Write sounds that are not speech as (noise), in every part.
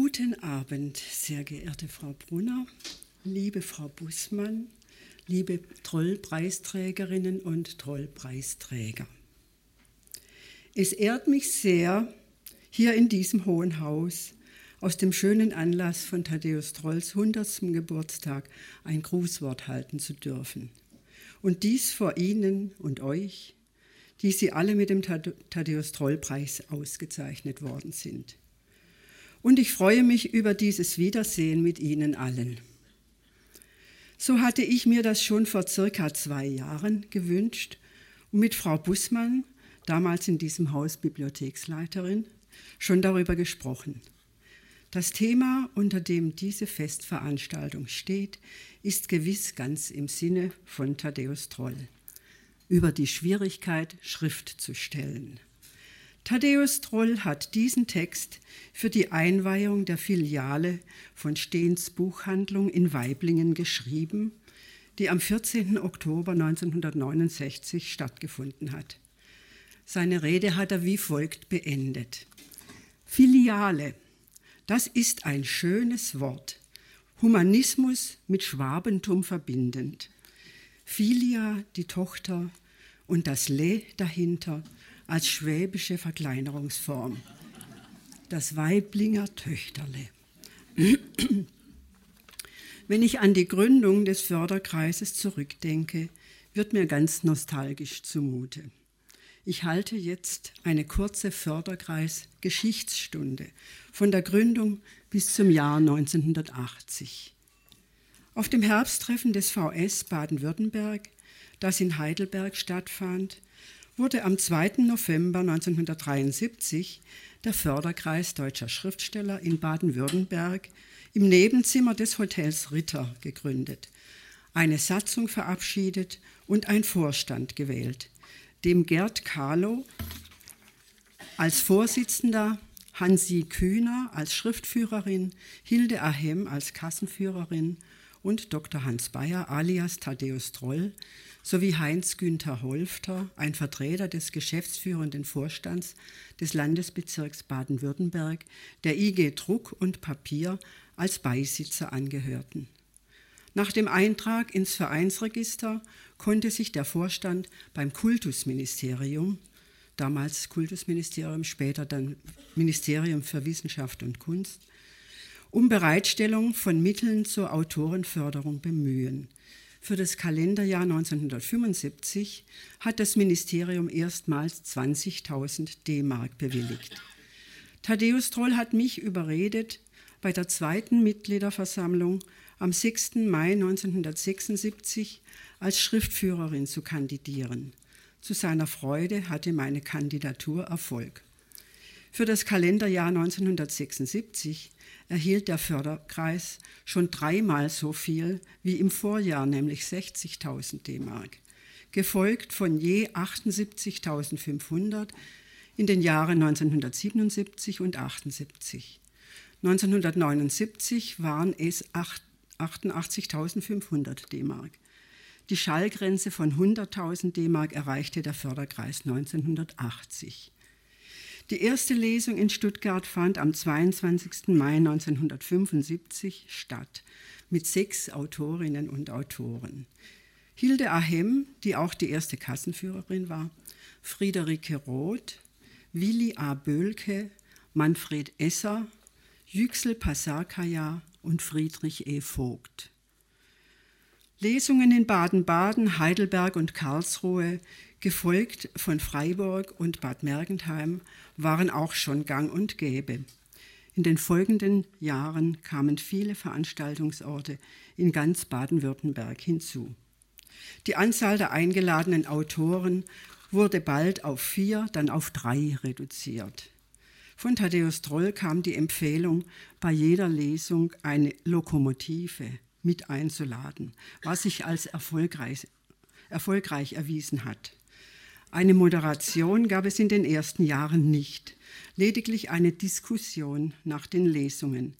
Guten Abend, sehr geehrte Frau Brunner, liebe Frau Bussmann, liebe Trollpreisträgerinnen und Trollpreisträger. Es ehrt mich sehr, hier in diesem hohen Haus aus dem schönen Anlass von Thaddäus Trolls 100. Geburtstag ein Grußwort halten zu dürfen. Und dies vor Ihnen und euch, die Sie alle mit dem Thaddäus Troll-Preis ausgezeichnet worden sind. Und ich freue mich über dieses Wiedersehen mit Ihnen allen. So hatte ich mir das schon vor circa zwei Jahren gewünscht und mit Frau Bussmann, damals in diesem Haus Bibliotheksleiterin, schon darüber gesprochen. Das Thema, unter dem diese Festveranstaltung steht, ist gewiss ganz im Sinne von Thaddäus Troll. Über die Schwierigkeit, Schrift zu stellen. Thaddäus Troll hat diesen Text für die Einweihung der Filiale von Stehns Buchhandlung in Weiblingen geschrieben, die am 14. Oktober 1969 stattgefunden hat. Seine Rede hat er wie folgt beendet. Filiale, das ist ein schönes Wort, Humanismus mit Schwabentum verbindend. Filia, die Tochter, und das Le dahinter als schwäbische Verkleinerungsform. Das Weiblinger Töchterle. Wenn ich an die Gründung des Förderkreises zurückdenke, wird mir ganz nostalgisch zumute. Ich halte jetzt eine kurze Förderkreis-Geschichtsstunde von der Gründung bis zum Jahr 1980. Auf dem Herbsttreffen des VS Baden-Württemberg, das in Heidelberg stattfand, wurde am 2. November 1973 der Förderkreis deutscher Schriftsteller in Baden-Württemberg im Nebenzimmer des Hotels Ritter gegründet, eine Satzung verabschiedet und ein Vorstand gewählt, dem Gerd Kahlow als Vorsitzender, Hansi Kühner als Schriftführerin, Hilde Ahem als Kassenführerin und Dr. Hans Bayer alias Thaddäus Troll sowie Heinz Günther Holfter, ein Vertreter des geschäftsführenden Vorstands des Landesbezirks Baden-Württemberg, der IG Druck und Papier als Beisitzer angehörten. Nach dem Eintrag ins Vereinsregister konnte sich der Vorstand beim Kultusministerium, damals Kultusministerium, später dann Ministerium für Wissenschaft und Kunst, um Bereitstellung von Mitteln zur Autorenförderung bemühen. Für das Kalenderjahr 1975 hat das Ministerium erstmals 20.000 D-Mark bewilligt. Thaddäus Troll hat mich überredet, bei der zweiten Mitgliederversammlung am 6. Mai 1976 als Schriftführerin zu kandidieren. Zu seiner Freude hatte meine Kandidatur Erfolg. Für das Kalenderjahr 1976 erhielt der Förderkreis schon dreimal so viel wie im Vorjahr, nämlich 60.000 D-Mark, gefolgt von je 78.500 in den Jahren 1977 und 78. 1979 waren es 88.500 D-Mark. Die Schallgrenze von 100.000 D-Mark erreichte der Förderkreis 1980. Die erste Lesung in Stuttgart fand am 22. Mai 1975 statt mit sechs Autorinnen und Autoren. Hilde Ahem, die auch die erste Kassenführerin war, Friederike Roth, Willi A. Böhlke, Manfred Esser, Yüksel Pasarkaya und Friedrich E. Vogt. Lesungen in Baden-Baden, Heidelberg und Karlsruhe, gefolgt von Freiburg und Bad Mergentheim, waren auch schon gang und gäbe. In den folgenden Jahren kamen viele Veranstaltungsorte in ganz Baden-Württemberg hinzu. Die Anzahl der eingeladenen Autoren wurde bald auf vier, dann auf drei reduziert. Von Thaddäus Troll kam die Empfehlung, bei jeder Lesung eine Lokomotive mit einzuladen, was sich als erfolgreich, erfolgreich erwiesen hat. Eine Moderation gab es in den ersten Jahren nicht, lediglich eine Diskussion nach den Lesungen,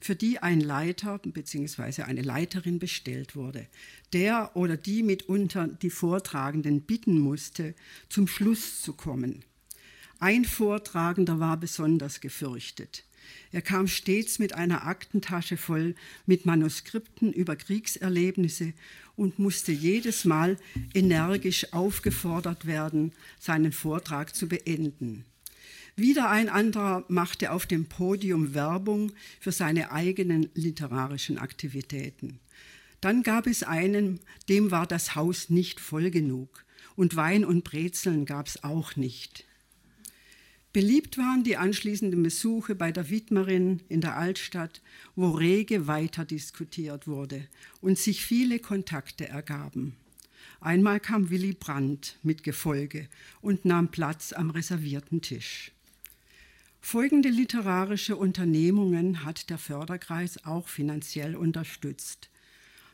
für die ein Leiter bzw. eine Leiterin bestellt wurde, der oder die mitunter die Vortragenden bitten musste, zum Schluss zu kommen. Ein Vortragender war besonders gefürchtet. Er kam stets mit einer Aktentasche voll mit Manuskripten über Kriegserlebnisse und musste jedes Mal energisch aufgefordert werden, seinen Vortrag zu beenden. Wieder ein anderer machte auf dem Podium Werbung für seine eigenen literarischen Aktivitäten. Dann gab es einen, dem war das Haus nicht voll genug und Wein und Brezeln gab es auch nicht. Beliebt waren die anschließenden Besuche bei der Widmerin in der Altstadt, wo rege weiter diskutiert wurde und sich viele Kontakte ergaben. Einmal kam Willy Brandt mit Gefolge und nahm Platz am reservierten Tisch. Folgende literarische Unternehmungen hat der Förderkreis auch finanziell unterstützt.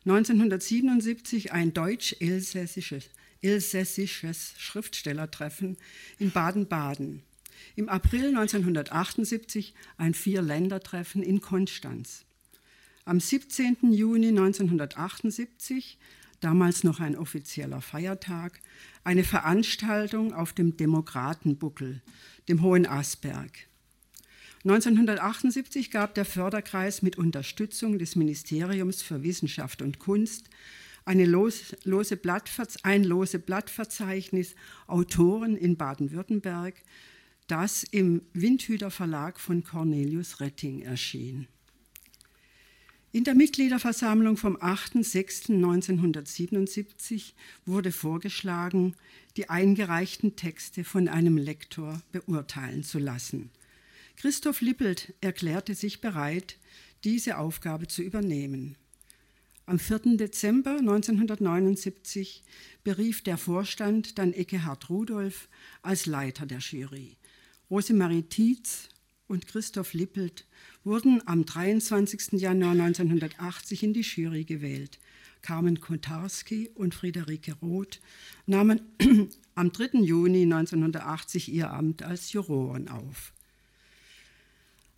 1977 ein deutsch-elsässisches elsässisches Schriftstellertreffen in Baden-Baden. Im April 1978 ein Vier-Länder-Treffen in Konstanz. Am 17. Juni 1978, damals noch ein offizieller Feiertag, eine Veranstaltung auf dem Demokratenbuckel, dem Hohen Asberg. 1978 gab der Förderkreis mit Unterstützung des Ministeriums für Wissenschaft und Kunst eine lose, lose ein lose Blattverzeichnis Autoren in Baden-Württemberg, das im Windhüter Verlag von Cornelius Retting erschien. In der Mitgliederversammlung vom 8.6.1977 wurde vorgeschlagen, die eingereichten Texte von einem Lektor beurteilen zu lassen. Christoph Lippelt erklärte sich bereit, diese Aufgabe zu übernehmen. Am 4. Dezember 1979 berief der Vorstand dann Eckehard Rudolph als Leiter der Jury. Rosemarie Tietz und Christoph Lippelt wurden am 23. Januar 1980 in die Jury gewählt. Carmen Kontarski und Friederike Roth nahmen (clears throat) am 3. Juni 1980 ihr Amt als Juroren auf.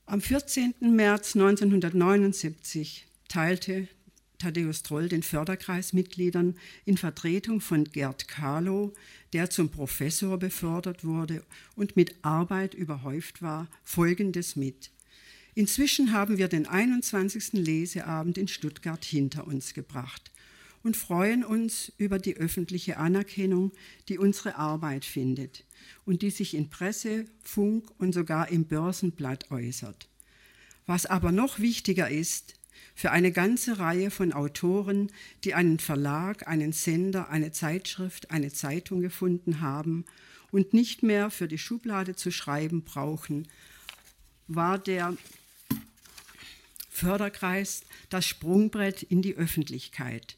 Am 14. März 1979 teilte Thaddäus Troll den Förderkreismitgliedern in Vertretung von Gerd Kahlow, der zum Professor befördert wurde und mit Arbeit überhäuft war, Folgendes mit. Inzwischen haben wir den 21. Leseabend in Stuttgart hinter uns gebracht und freuen uns über die öffentliche Anerkennung, die unsere Arbeit findet und die sich in Presse, Funk und sogar im Börsenblatt äußert. Was aber noch wichtiger ist, für eine ganze Reihe von Autoren, die einen Verlag, einen Sender, eine Zeitschrift, eine Zeitung gefunden haben und nicht mehr für die Schublade zu schreiben brauchen, war der Förderkreis das Sprungbrett in die Öffentlichkeit.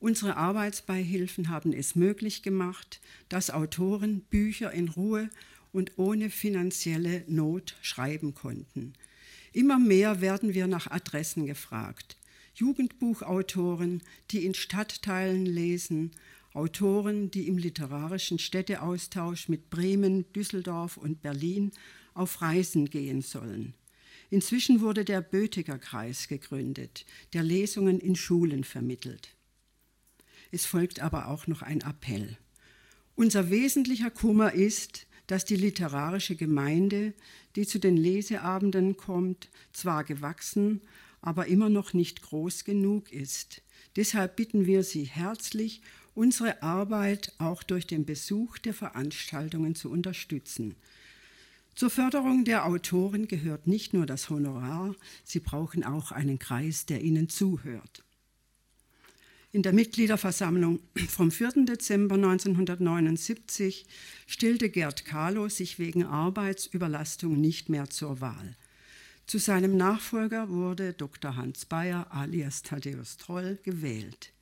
Unsere Arbeitsbeihilfen haben es möglich gemacht, dass Autoren Bücher in Ruhe und ohne finanzielle Not schreiben konnten. Immer mehr werden wir nach Adressen gefragt. Jugendbuchautoren, die in Stadtteilen lesen, Autoren, die im literarischen Städteaustausch mit Bremen, Düsseldorf und Berlin auf Reisen gehen sollen. Inzwischen wurde der Bötiger Kreis gegründet, der Lesungen in Schulen vermittelt. Es folgt aber auch noch ein Appell. Unser wesentlicher Kummer ist, dass die literarische Gemeinde, die zu den Leseabenden kommt, zwar gewachsen, aber immer noch nicht groß genug ist. Deshalb bitten wir Sie herzlich, unsere Arbeit auch durch den Besuch der Veranstaltungen zu unterstützen. Zur Förderung der Autoren gehört nicht nur das Honorar, sie brauchen auch einen Kreis, der ihnen zuhört. In der Mitgliederversammlung vom 4. Dezember 1979 stellte Gerd Kahlo sich wegen Arbeitsüberlastung nicht mehr zur Wahl. Zu seinem Nachfolger wurde Dr. Hans Bayer alias Thaddäus Troll gewählt.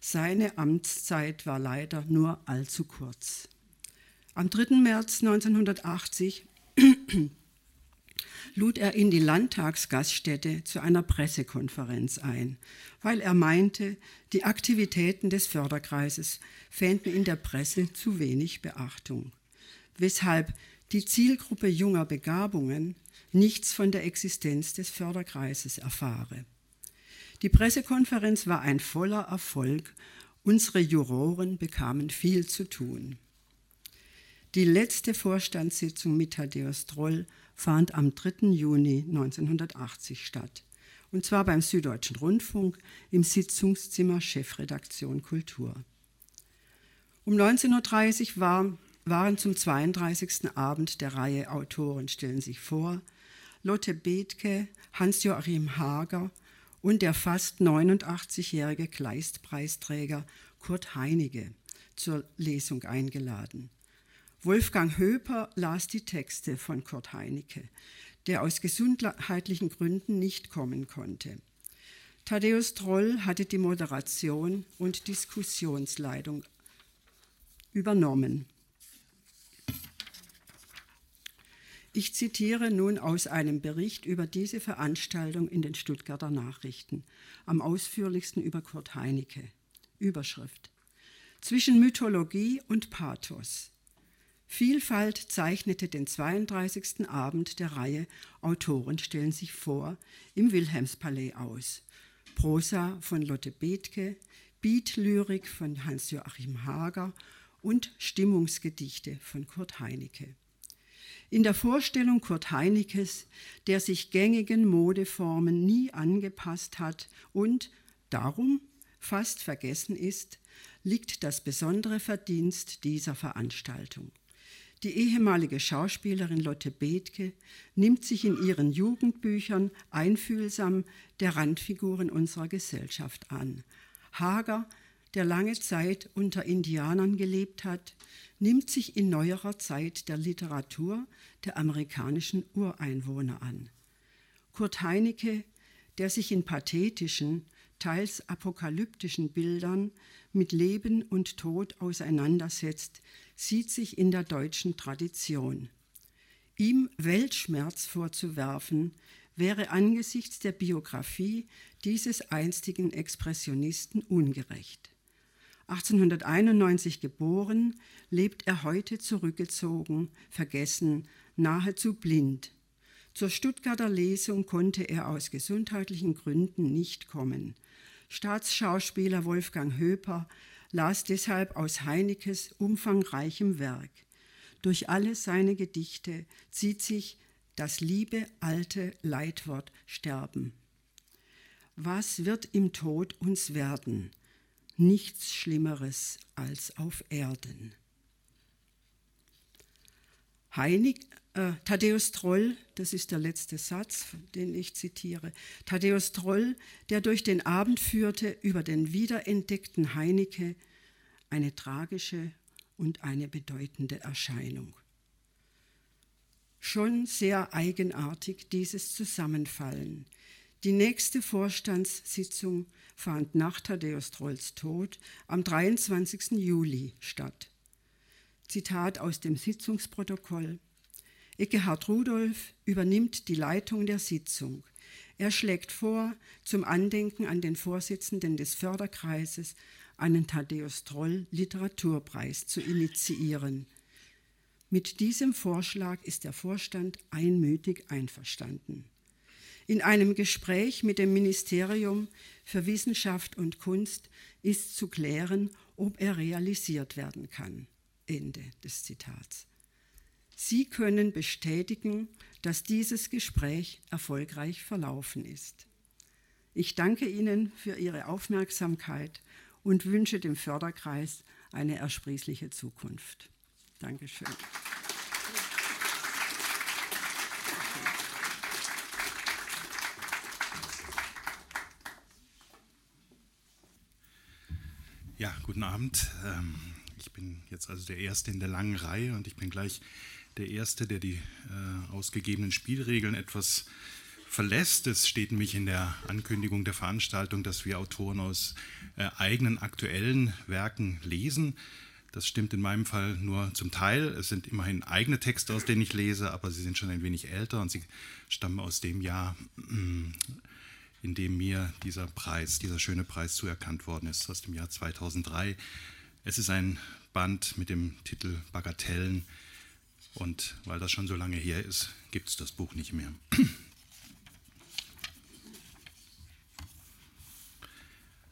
Seine Amtszeit war leider nur allzu kurz. Am 3. März 1980 lud er in die Landtagsgaststätte zu einer Pressekonferenz ein, weil er meinte, die Aktivitäten des Förderkreises fänden in der Presse zu wenig Beachtung, weshalb die Zielgruppe junger Begabungen nichts von der Existenz des Förderkreises erfahre. Die Pressekonferenz war ein voller Erfolg. Unsere Juroren bekamen viel zu tun. Die letzte Vorstandssitzung mit Thaddeus Troll fand am 3. Juni 1980 statt. Und zwar beim Süddeutschen Rundfunk im Sitzungszimmer Chefredaktion Kultur. Um 19.30 Uhr war, waren zum 32. Abend der Reihe Autoren stellen sich vor Lotte Bethke, Hans-Joachim Hager und der fast 89-jährige Kleistpreisträger Kurt Heinige zur Lesung eingeladen. Wolfgang Höper las die Texte von Kurt Heinecke, der aus gesundheitlichen Gründen nicht kommen konnte. Thaddäus Troll hatte die Moderation und Diskussionsleitung übernommen. Ich zitiere nun aus einem Bericht über diese Veranstaltung in den Stuttgarter Nachrichten, am ausführlichsten über Kurt Heinecke. Überschrift Zwischen Mythologie und Pathos. Vielfalt zeichnete den 32. Abend der Reihe Autoren stellen sich vor im Wilhelmspalais aus. Prosa von Lotte Bethke, Beatlyrik von Hans-Joachim Hager und Stimmungsgedichte von Kurt Heinecke. In der Vorstellung Kurt Heinekes, der sich gängigen Modeformen nie angepasst hat und darum fast vergessen ist, liegt das besondere Verdienst dieser Veranstaltung. Die ehemalige Schauspielerin Lotte Bethke nimmt sich in ihren Jugendbüchern einfühlsam der Randfiguren unserer Gesellschaft an. Hager, der lange Zeit unter Indianern gelebt hat, nimmt sich in neuerer Zeit der Literatur der amerikanischen Ureinwohner an. Kurt Heinecke, der sich in pathetischen, teils apokalyptischen Bildern mit Leben und Tod auseinandersetzt, sieht sich in der deutschen Tradition. Ihm Weltschmerz vorzuwerfen, wäre angesichts der Biografie dieses einstigen Expressionisten ungerecht. 1891 geboren, lebt er heute zurückgezogen, vergessen, nahezu blind. Zur Stuttgarter Lesung konnte er aus gesundheitlichen Gründen nicht kommen. Staatsschauspieler Wolfgang Höper las deshalb aus Heinekes umfangreichem Werk. Durch alle seine Gedichte zieht sich das liebe alte Leitwort Sterben. Was wird im Tod uns werden? nichts Schlimmeres als auf Erden. Heilig, äh, Thaddäus Troll, das ist der letzte Satz, den ich zitiere. Thaddäus Troll, der durch den Abend führte über den wiederentdeckten Heinecke, eine tragische und eine bedeutende Erscheinung. Schon sehr eigenartig dieses Zusammenfallen. Die nächste Vorstandssitzung fand nach Thaddäus Trolls Tod am 23. Juli statt. Zitat aus dem Sitzungsprotokoll. Eckehard Rudolf übernimmt die Leitung der Sitzung. Er schlägt vor, zum Andenken an den Vorsitzenden des Förderkreises einen Thaddäus Troll Literaturpreis zu initiieren. Mit diesem Vorschlag ist der Vorstand einmütig einverstanden. In einem Gespräch mit dem Ministerium für Wissenschaft und Kunst ist zu klären, ob er realisiert werden kann. Ende des Zitats. Sie können bestätigen, dass dieses Gespräch erfolgreich verlaufen ist. Ich danke Ihnen für Ihre Aufmerksamkeit und wünsche dem Förderkreis eine ersprießliche Zukunft. Dankeschön. Ja, guten Abend. Ähm, ich bin jetzt also der Erste in der langen Reihe und ich bin gleich der Erste, der die äh, ausgegebenen Spielregeln etwas verlässt. Es steht nämlich in der Ankündigung der Veranstaltung, dass wir Autoren aus äh, eigenen aktuellen Werken lesen. Das stimmt in meinem Fall nur zum Teil. Es sind immerhin eigene Texte, aus denen ich lese, aber sie sind schon ein wenig älter und sie stammen aus dem Jahr in dem mir dieser Preis, dieser schöne Preis zuerkannt worden ist, aus dem Jahr 2003. Es ist ein Band mit dem Titel Bagatellen und weil das schon so lange her ist, gibt es das Buch nicht mehr. (clears throat)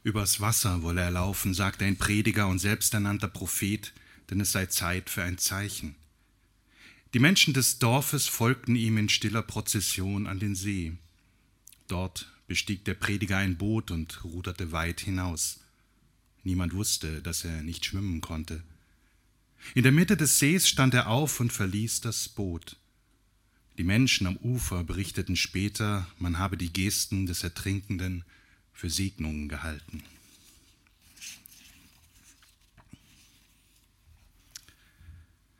Übers Wasser wolle er laufen, sagte ein Prediger und selbsternannter Prophet, denn es sei Zeit für ein Zeichen. Die Menschen des Dorfes folgten ihm in stiller Prozession an den See. Dort bestieg der Prediger ein Boot und ruderte weit hinaus. Niemand wusste, dass er nicht schwimmen konnte. In der Mitte des Sees stand er auf und verließ das Boot. Die Menschen am Ufer berichteten später, man habe die Gesten des Ertrinkenden für Segnungen gehalten.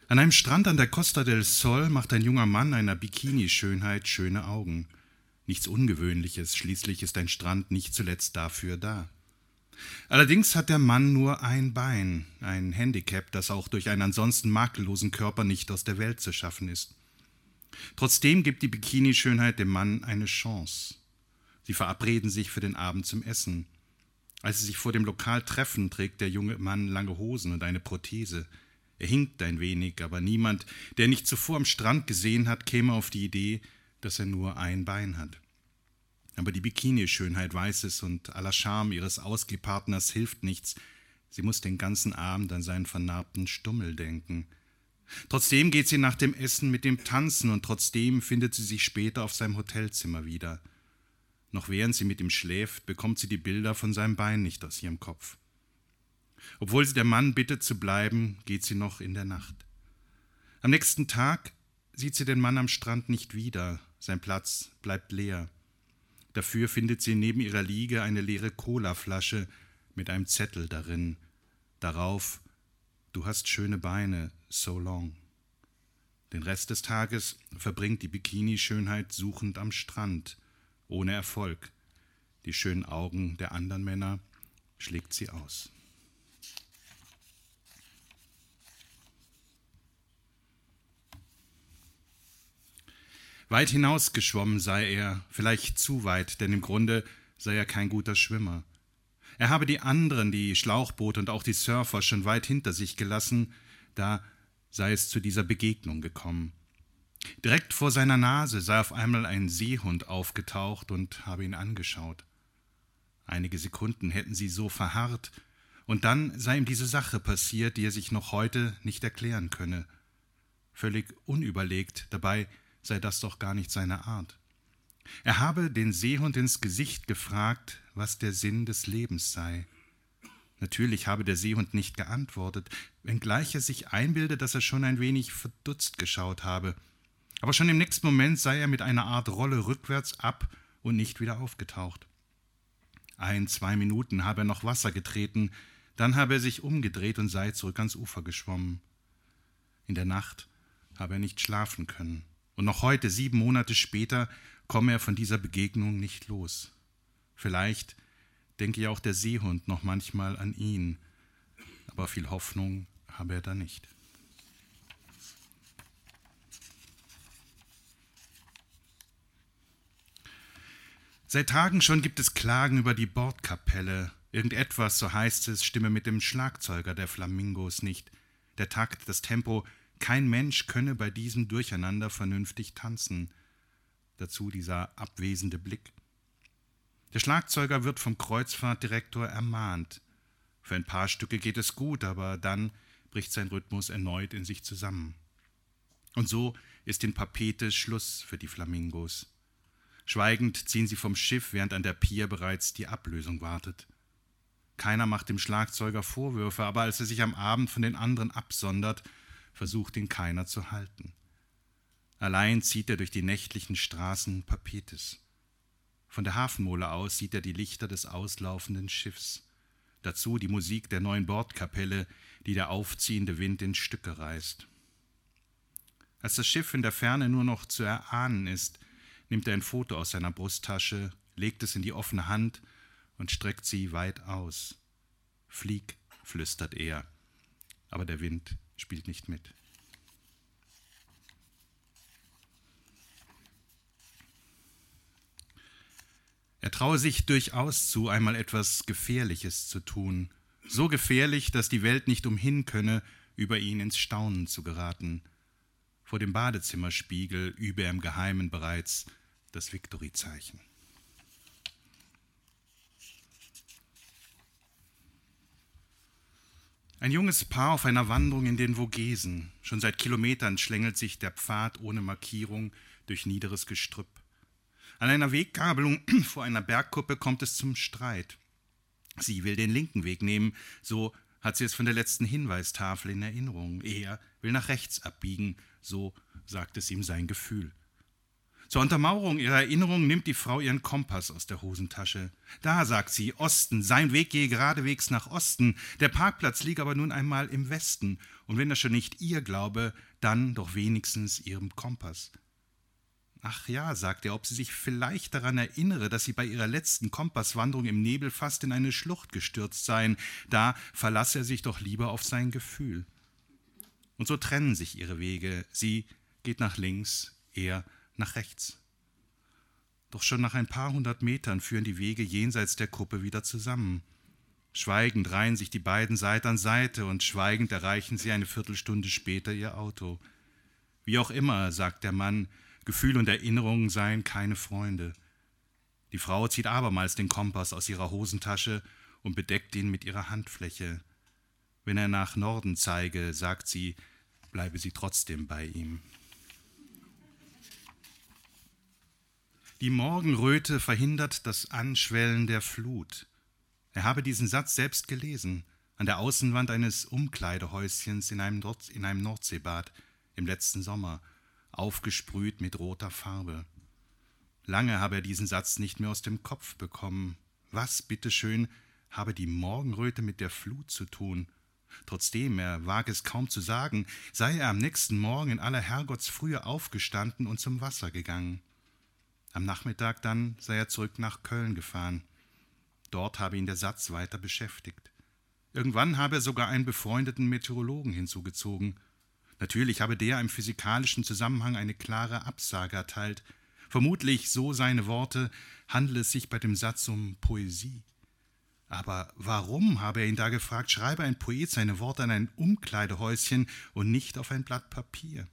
An einem Strand an der Costa del Sol macht ein junger Mann einer Bikini-Schönheit schöne Augen. Nichts Ungewöhnliches, schließlich ist ein Strand nicht zuletzt dafür da. Allerdings hat der Mann nur ein Bein, ein Handicap, das auch durch einen ansonsten makellosen Körper nicht aus der Welt zu schaffen ist. Trotzdem gibt die Bikini-Schönheit dem Mann eine Chance. Sie verabreden sich für den Abend zum Essen. Als sie sich vor dem Lokal treffen, trägt der junge Mann lange Hosen und eine Prothese. Er hinkt ein wenig, aber niemand, der nicht zuvor am Strand gesehen hat, käme auf die Idee, dass er nur ein Bein hat. Aber die Bikini-Schönheit weiß es und aller Charme ihres Ausgehpartners hilft nichts. Sie muss den ganzen Abend an seinen vernarbten Stummel denken. Trotzdem geht sie nach dem Essen mit dem Tanzen und trotzdem findet sie sich später auf seinem Hotelzimmer wieder. Noch während sie mit ihm schläft, bekommt sie die Bilder von seinem Bein nicht aus ihrem Kopf. Obwohl sie der Mann bittet zu bleiben, geht sie noch in der Nacht. Am nächsten Tag sieht sie den Mann am Strand nicht wieder, sein Platz bleibt leer. Dafür findet sie neben ihrer Liege eine leere Colaflasche mit einem Zettel darin. Darauf Du hast schöne Beine, so long. Den Rest des Tages verbringt die Bikini-Schönheit suchend am Strand, ohne Erfolg. Die schönen Augen der anderen Männer schlägt sie aus. Weit hinausgeschwommen sei er, vielleicht zu weit, denn im Grunde sei er kein guter Schwimmer. Er habe die anderen, die Schlauchboote und auch die Surfer schon weit hinter sich gelassen, da sei es zu dieser Begegnung gekommen. Direkt vor seiner Nase sei auf einmal ein Seehund aufgetaucht und habe ihn angeschaut. Einige Sekunden hätten sie so verharrt, und dann sei ihm diese Sache passiert, die er sich noch heute nicht erklären könne. Völlig unüberlegt, dabei sei das doch gar nicht seine Art. Er habe den Seehund ins Gesicht gefragt, was der Sinn des Lebens sei. Natürlich habe der Seehund nicht geantwortet, wenngleich er sich einbilde, dass er schon ein wenig verdutzt geschaut habe. Aber schon im nächsten Moment sei er mit einer Art Rolle rückwärts ab und nicht wieder aufgetaucht. Ein, zwei Minuten habe er noch Wasser getreten, dann habe er sich umgedreht und sei zurück ans Ufer geschwommen. In der Nacht habe er nicht schlafen können. Und noch heute, sieben Monate später, komme er von dieser Begegnung nicht los. Vielleicht denke ja auch der Seehund noch manchmal an ihn, aber viel Hoffnung habe er da nicht. Seit Tagen schon gibt es Klagen über die Bordkapelle. Irgendetwas, so heißt es, stimme mit dem Schlagzeuger der Flamingos nicht. Der Takt, das Tempo, kein Mensch könne bei diesem Durcheinander vernünftig tanzen. Dazu dieser abwesende Blick. Der Schlagzeuger wird vom Kreuzfahrtdirektor ermahnt. Für ein paar Stücke geht es gut, aber dann bricht sein Rhythmus erneut in sich zusammen. Und so ist in Papete Schluss für die Flamingos. Schweigend ziehen sie vom Schiff, während an der Pier bereits die Ablösung wartet. Keiner macht dem Schlagzeuger Vorwürfe, aber als er sich am Abend von den anderen absondert, versucht ihn keiner zu halten. Allein zieht er durch die nächtlichen Straßen Papetes. Von der Hafenmole aus sieht er die Lichter des auslaufenden Schiffs. Dazu die Musik der neuen Bordkapelle, die der aufziehende Wind in Stücke reißt. Als das Schiff in der Ferne nur noch zu erahnen ist, nimmt er ein Foto aus seiner Brusttasche, legt es in die offene Hand und streckt sie weit aus. Flieg, flüstert er, aber der Wind spielt nicht mit. Er traue sich durchaus zu, einmal etwas Gefährliches zu tun, so gefährlich, dass die Welt nicht umhin könne, über ihn ins Staunen zu geraten. Vor dem Badezimmerspiegel übe er im Geheimen bereits das Viktorizeichen. Ein junges Paar auf einer Wanderung in den Vogesen. Schon seit Kilometern schlängelt sich der Pfad ohne Markierung durch niederes Gestrüpp. An einer Weggabelung (clears throat) vor einer Bergkuppe kommt es zum Streit. Sie will den linken Weg nehmen, so hat sie es von der letzten Hinweistafel in Erinnerung. Er will nach rechts abbiegen, so sagt es ihm sein Gefühl. Zur Untermauerung ihrer Erinnerung nimmt die Frau ihren Kompass aus der Hosentasche. Da, sagt sie, Osten, sein Weg gehe geradewegs nach Osten, der Parkplatz liege aber nun einmal im Westen, und wenn er schon nicht ihr glaube, dann doch wenigstens ihrem Kompass. Ach ja, sagt er, ob sie sich vielleicht daran erinnere, dass sie bei ihrer letzten Kompasswanderung im Nebel fast in eine Schlucht gestürzt seien, da verlasse er sich doch lieber auf sein Gefühl. Und so trennen sich ihre Wege, sie geht nach links, er nach rechts. Doch schon nach ein paar hundert Metern führen die Wege jenseits der Kuppe wieder zusammen. Schweigend reihen sich die beiden Seite an Seite und schweigend erreichen sie eine Viertelstunde später ihr Auto. Wie auch immer, sagt der Mann, Gefühl und Erinnerungen seien keine Freunde. Die Frau zieht abermals den Kompass aus ihrer Hosentasche und bedeckt ihn mit ihrer Handfläche. Wenn er nach Norden zeige, sagt sie, bleibe sie trotzdem bei ihm. Die Morgenröte verhindert das Anschwellen der Flut. Er habe diesen Satz selbst gelesen, an der Außenwand eines Umkleidehäuschens in einem, Nord in einem Nordseebad im letzten Sommer, aufgesprüht mit roter Farbe. Lange habe er diesen Satz nicht mehr aus dem Kopf bekommen. Was, bitteschön, habe die Morgenröte mit der Flut zu tun? Trotzdem, er wage es kaum zu sagen, sei er am nächsten Morgen in aller Herrgottsfrühe aufgestanden und zum Wasser gegangen. Am Nachmittag dann sei er zurück nach Köln gefahren. Dort habe ihn der Satz weiter beschäftigt. Irgendwann habe er sogar einen befreundeten Meteorologen hinzugezogen. Natürlich habe der im physikalischen Zusammenhang eine klare Absage erteilt. Vermutlich, so seine Worte, handle es sich bei dem Satz um Poesie. Aber warum, habe er ihn da gefragt, schreibe ein Poet seine Worte an ein Umkleidehäuschen und nicht auf ein Blatt Papier?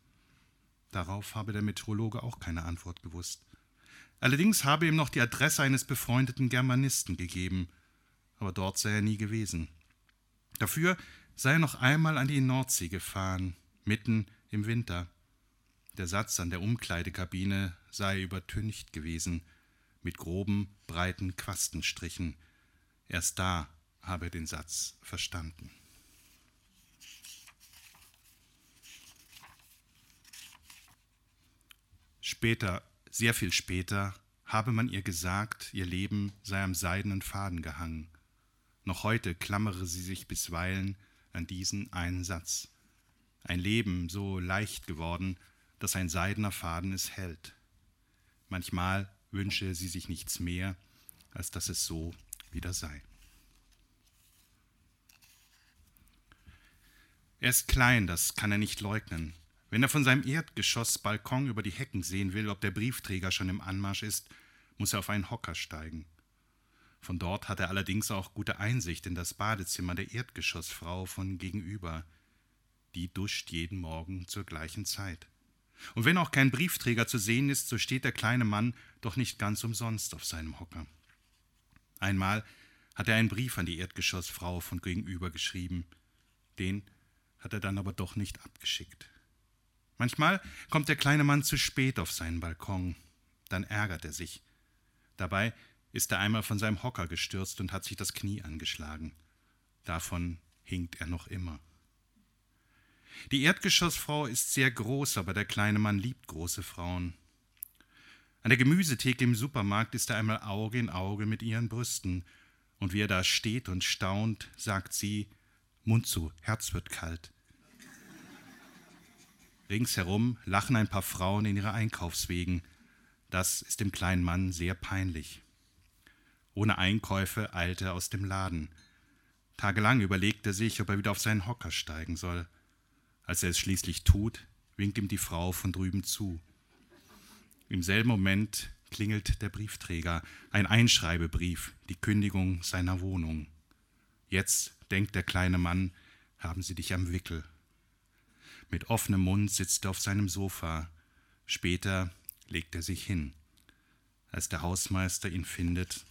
Darauf habe der Meteorologe auch keine Antwort gewusst. Allerdings habe ihm noch die Adresse eines befreundeten Germanisten gegeben, aber dort sei er nie gewesen. Dafür sei er noch einmal an die Nordsee gefahren, mitten im Winter. Der Satz an der Umkleidekabine sei übertüncht gewesen, mit groben, breiten Quastenstrichen. Erst da habe er den Satz verstanden. Später sehr viel später habe man ihr gesagt, ihr Leben sei am seidenen Faden gehangen. Noch heute klammere sie sich bisweilen an diesen einen Satz. Ein Leben so leicht geworden, dass ein seidener Faden es hält. Manchmal wünsche sie sich nichts mehr, als dass es so wieder sei. Er ist klein, das kann er nicht leugnen. Wenn er von seinem Erdgeschossbalkon über die Hecken sehen will, ob der Briefträger schon im Anmarsch ist, muss er auf einen Hocker steigen. Von dort hat er allerdings auch gute Einsicht in das Badezimmer der Erdgeschossfrau von gegenüber. Die duscht jeden Morgen zur gleichen Zeit. Und wenn auch kein Briefträger zu sehen ist, so steht der kleine Mann doch nicht ganz umsonst auf seinem Hocker. Einmal hat er einen Brief an die Erdgeschossfrau von gegenüber geschrieben. Den hat er dann aber doch nicht abgeschickt. Manchmal kommt der kleine Mann zu spät auf seinen Balkon. Dann ärgert er sich. Dabei ist er einmal von seinem Hocker gestürzt und hat sich das Knie angeschlagen. Davon hinkt er noch immer. Die Erdgeschossfrau ist sehr groß, aber der kleine Mann liebt große Frauen. An der Gemüsetheke im Supermarkt ist er einmal Auge in Auge mit ihren Brüsten, und wie er da steht und staunt, sagt sie Mund zu, Herz wird kalt. Ringsherum lachen ein paar Frauen in ihre Einkaufswegen. Das ist dem kleinen Mann sehr peinlich. Ohne Einkäufe eilte er aus dem Laden. Tagelang überlegt er sich, ob er wieder auf seinen Hocker steigen soll. Als er es schließlich tut, winkt ihm die Frau von drüben zu. Im selben Moment klingelt der Briefträger, ein Einschreibebrief, die Kündigung seiner Wohnung. Jetzt, denkt der kleine Mann, haben sie dich am Wickel. Mit offenem Mund sitzt er auf seinem Sofa. Später legt er sich hin. Als der Hausmeister ihn findet,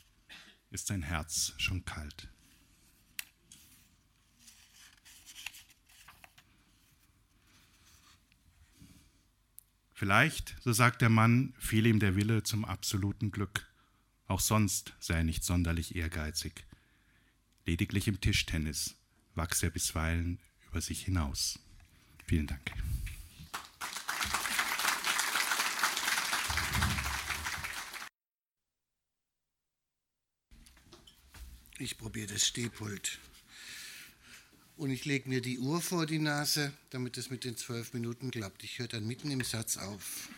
ist sein Herz schon kalt. Vielleicht, so sagt der Mann, fiel ihm der Wille zum absoluten Glück. Auch sonst sei er nicht sonderlich ehrgeizig. Lediglich im Tischtennis wachse er bisweilen über sich hinaus. Vielen Dank. Ich probiere das Stehpult. Und ich lege mir die Uhr vor die Nase, damit es mit den zwölf Minuten klappt. Ich höre dann mitten im Satz auf.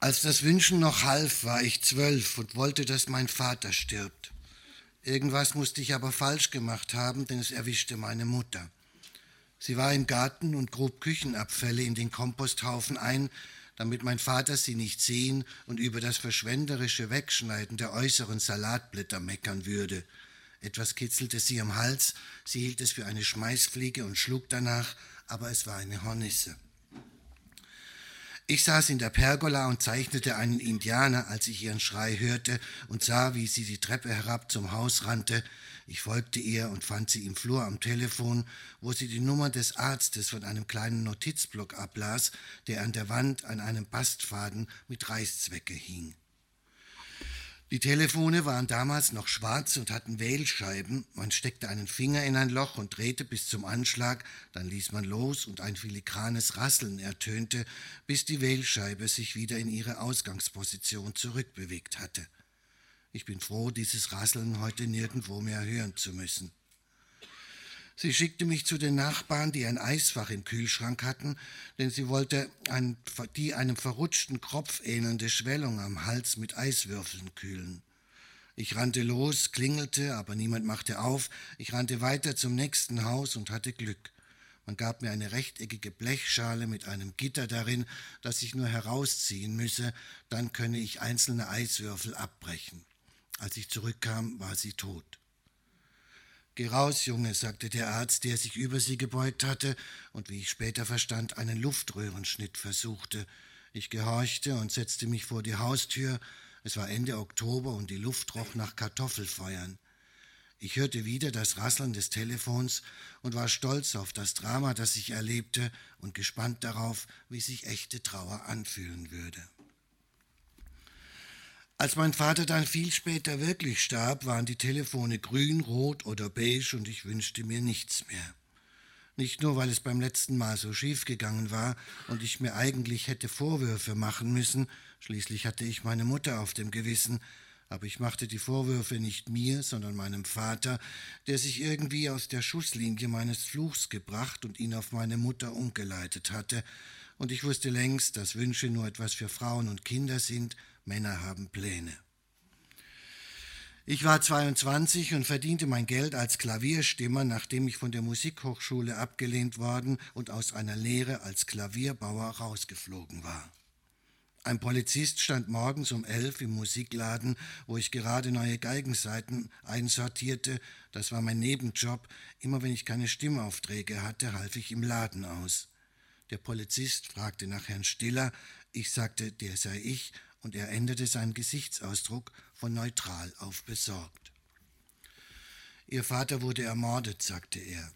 Als das Wünschen noch half, war ich zwölf und wollte, dass mein Vater stirbt. Irgendwas musste ich aber falsch gemacht haben, denn es erwischte meine Mutter. Sie war im Garten und grub Küchenabfälle in den Komposthaufen ein, damit mein Vater sie nicht sehen und über das verschwenderische Wegschneiden der äußeren Salatblätter meckern würde. Etwas kitzelte sie am Hals, sie hielt es für eine Schmeißfliege und schlug danach, aber es war eine Hornisse. Ich saß in der Pergola und zeichnete einen Indianer, als ich ihren Schrei hörte und sah, wie sie die Treppe herab zum Haus rannte. Ich folgte ihr und fand sie im Flur am Telefon, wo sie die Nummer des Arztes von einem kleinen Notizblock ablas, der an der Wand an einem Bastfaden mit Reißzwecke hing. Die Telefone waren damals noch schwarz und hatten Wählscheiben. Man steckte einen Finger in ein Loch und drehte bis zum Anschlag, dann ließ man los und ein filigranes Rasseln ertönte, bis die Wählscheibe sich wieder in ihre Ausgangsposition zurückbewegt hatte. Ich bin froh, dieses Rasseln heute nirgendwo mehr hören zu müssen. Sie schickte mich zu den Nachbarn, die ein Eisfach im Kühlschrank hatten, denn sie wollte ein, die einem verrutschten Kropf ähnelnde Schwellung am Hals mit Eiswürfeln kühlen. Ich rannte los, klingelte, aber niemand machte auf. Ich rannte weiter zum nächsten Haus und hatte Glück. Man gab mir eine rechteckige Blechschale mit einem Gitter darin, das ich nur herausziehen müsse, dann könne ich einzelne Eiswürfel abbrechen. Als ich zurückkam, war sie tot. Geh raus, Junge, sagte der Arzt, der sich über sie gebeugt hatte und, wie ich später verstand, einen Luftröhrenschnitt versuchte. Ich gehorchte und setzte mich vor die Haustür. Es war Ende Oktober und die Luft roch nach Kartoffelfeuern. Ich hörte wieder das Rasseln des Telefons und war stolz auf das Drama, das ich erlebte und gespannt darauf, wie sich echte Trauer anfühlen würde. Als mein Vater dann viel später wirklich starb, waren die Telefone grün, rot oder beige und ich wünschte mir nichts mehr. Nicht nur, weil es beim letzten Mal so schief gegangen war und ich mir eigentlich hätte Vorwürfe machen müssen, schließlich hatte ich meine Mutter auf dem Gewissen, aber ich machte die Vorwürfe nicht mir, sondern meinem Vater, der sich irgendwie aus der Schusslinie meines Fluchs gebracht und ihn auf meine Mutter umgeleitet hatte, und ich wusste längst, dass Wünsche nur etwas für Frauen und Kinder sind Männer haben Pläne. Ich war 22 und verdiente mein Geld als Klavierstimmer, nachdem ich von der Musikhochschule abgelehnt worden und aus einer Lehre als Klavierbauer rausgeflogen war. Ein Polizist stand morgens um elf im Musikladen, wo ich gerade neue Geigenseiten einsortierte. Das war mein Nebenjob. Immer wenn ich keine Stimmaufträge hatte, half ich im Laden aus. Der Polizist fragte nach Herrn Stiller. Ich sagte, der sei ich und er änderte seinen Gesichtsausdruck von neutral auf besorgt. Ihr Vater wurde ermordet, sagte er.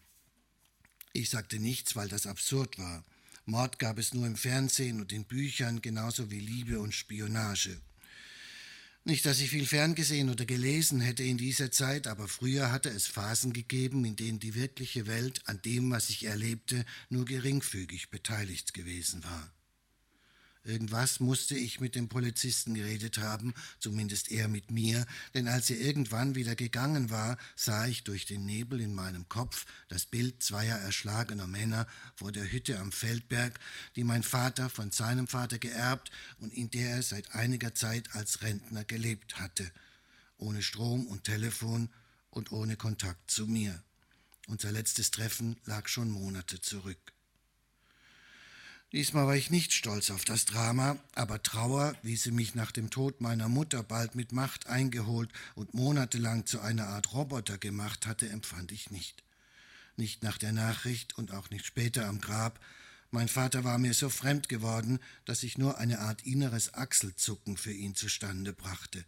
Ich sagte nichts, weil das absurd war. Mord gab es nur im Fernsehen und in Büchern, genauso wie Liebe und Spionage. Nicht, dass ich viel ferngesehen oder gelesen hätte in dieser Zeit, aber früher hatte es Phasen gegeben, in denen die wirkliche Welt an dem, was ich erlebte, nur geringfügig beteiligt gewesen war. Irgendwas musste ich mit dem Polizisten geredet haben, zumindest er mit mir, denn als er irgendwann wieder gegangen war, sah ich durch den Nebel in meinem Kopf das Bild zweier erschlagener Männer vor der Hütte am Feldberg, die mein Vater von seinem Vater geerbt und in der er seit einiger Zeit als Rentner gelebt hatte, ohne Strom und Telefon und ohne Kontakt zu mir. Unser letztes Treffen lag schon Monate zurück. Diesmal war ich nicht stolz auf das Drama, aber Trauer, wie sie mich nach dem Tod meiner Mutter bald mit Macht eingeholt und monatelang zu einer Art Roboter gemacht hatte, empfand ich nicht. Nicht nach der Nachricht und auch nicht später am Grab. Mein Vater war mir so fremd geworden, dass ich nur eine Art inneres Achselzucken für ihn zustande brachte.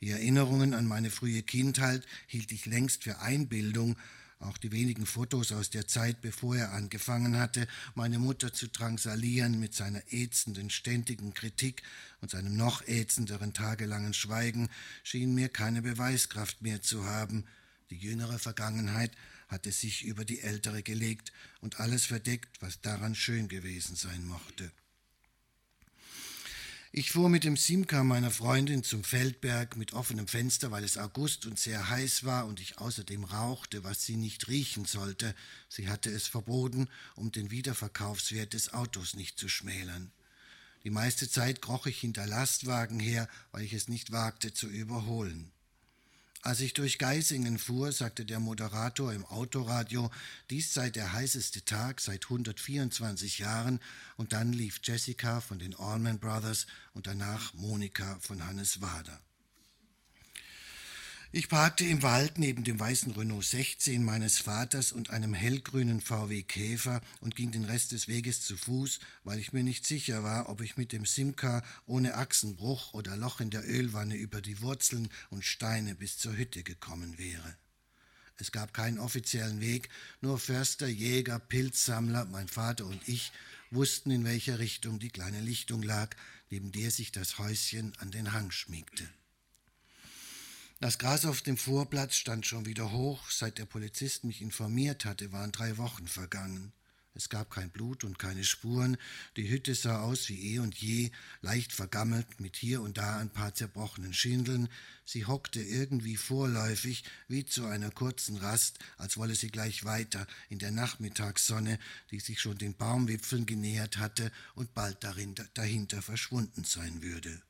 Die Erinnerungen an meine frühe Kindheit hielt ich längst für Einbildung, Auch die wenigen Fotos aus der Zeit, bevor er angefangen hatte, meine Mutter zu drangsalieren mit seiner ätzenden, ständigen Kritik und seinem noch ätzenderen tagelangen Schweigen, schienen mir keine Beweiskraft mehr zu haben. Die jüngere Vergangenheit hatte sich über die ältere gelegt und alles verdeckt, was daran schön gewesen sein mochte. Ich fuhr mit dem Simca meiner Freundin zum Feldberg mit offenem Fenster, weil es August und sehr heiß war und ich außerdem rauchte, was sie nicht riechen sollte. Sie hatte es verboten, um den Wiederverkaufswert des Autos nicht zu schmälern. Die meiste Zeit kroch ich hinter Lastwagen her, weil ich es nicht wagte zu überholen. Als ich durch Geisingen fuhr, sagte der Moderator im Autoradio, dies sei der heißeste Tag seit 124 Jahren, und dann lief Jessica von den Allman Brothers und danach Monika von Hannes Wader. Ich parkte im Wald neben dem weißen Renault 16 meines Vaters und einem hellgrünen VW Käfer und ging den Rest des Weges zu Fuß, weil ich mir nicht sicher war, ob ich mit dem Simca ohne Achsenbruch oder Loch in der Ölwanne über die Wurzeln und Steine bis zur Hütte gekommen wäre. Es gab keinen offiziellen Weg, nur Förster, Jäger, Pilzsammler, mein Vater und ich wussten, in welcher Richtung die kleine Lichtung lag, neben der sich das Häuschen an den Hang schmiegte. Das Gras auf dem Vorplatz stand schon wieder hoch. Seit der Polizist mich informiert hatte, waren drei Wochen vergangen. Es gab kein Blut und keine Spuren. Die Hütte sah aus wie eh und je, leicht vergammelt, mit hier und da ein paar zerbrochenen Schindeln. Sie hockte irgendwie vorläufig, wie zu einer kurzen Rast, als wolle sie gleich weiter in der Nachmittagssonne, die sich schon den Baumwipfeln genähert hatte und bald darin, dahinter verschwunden sein würde.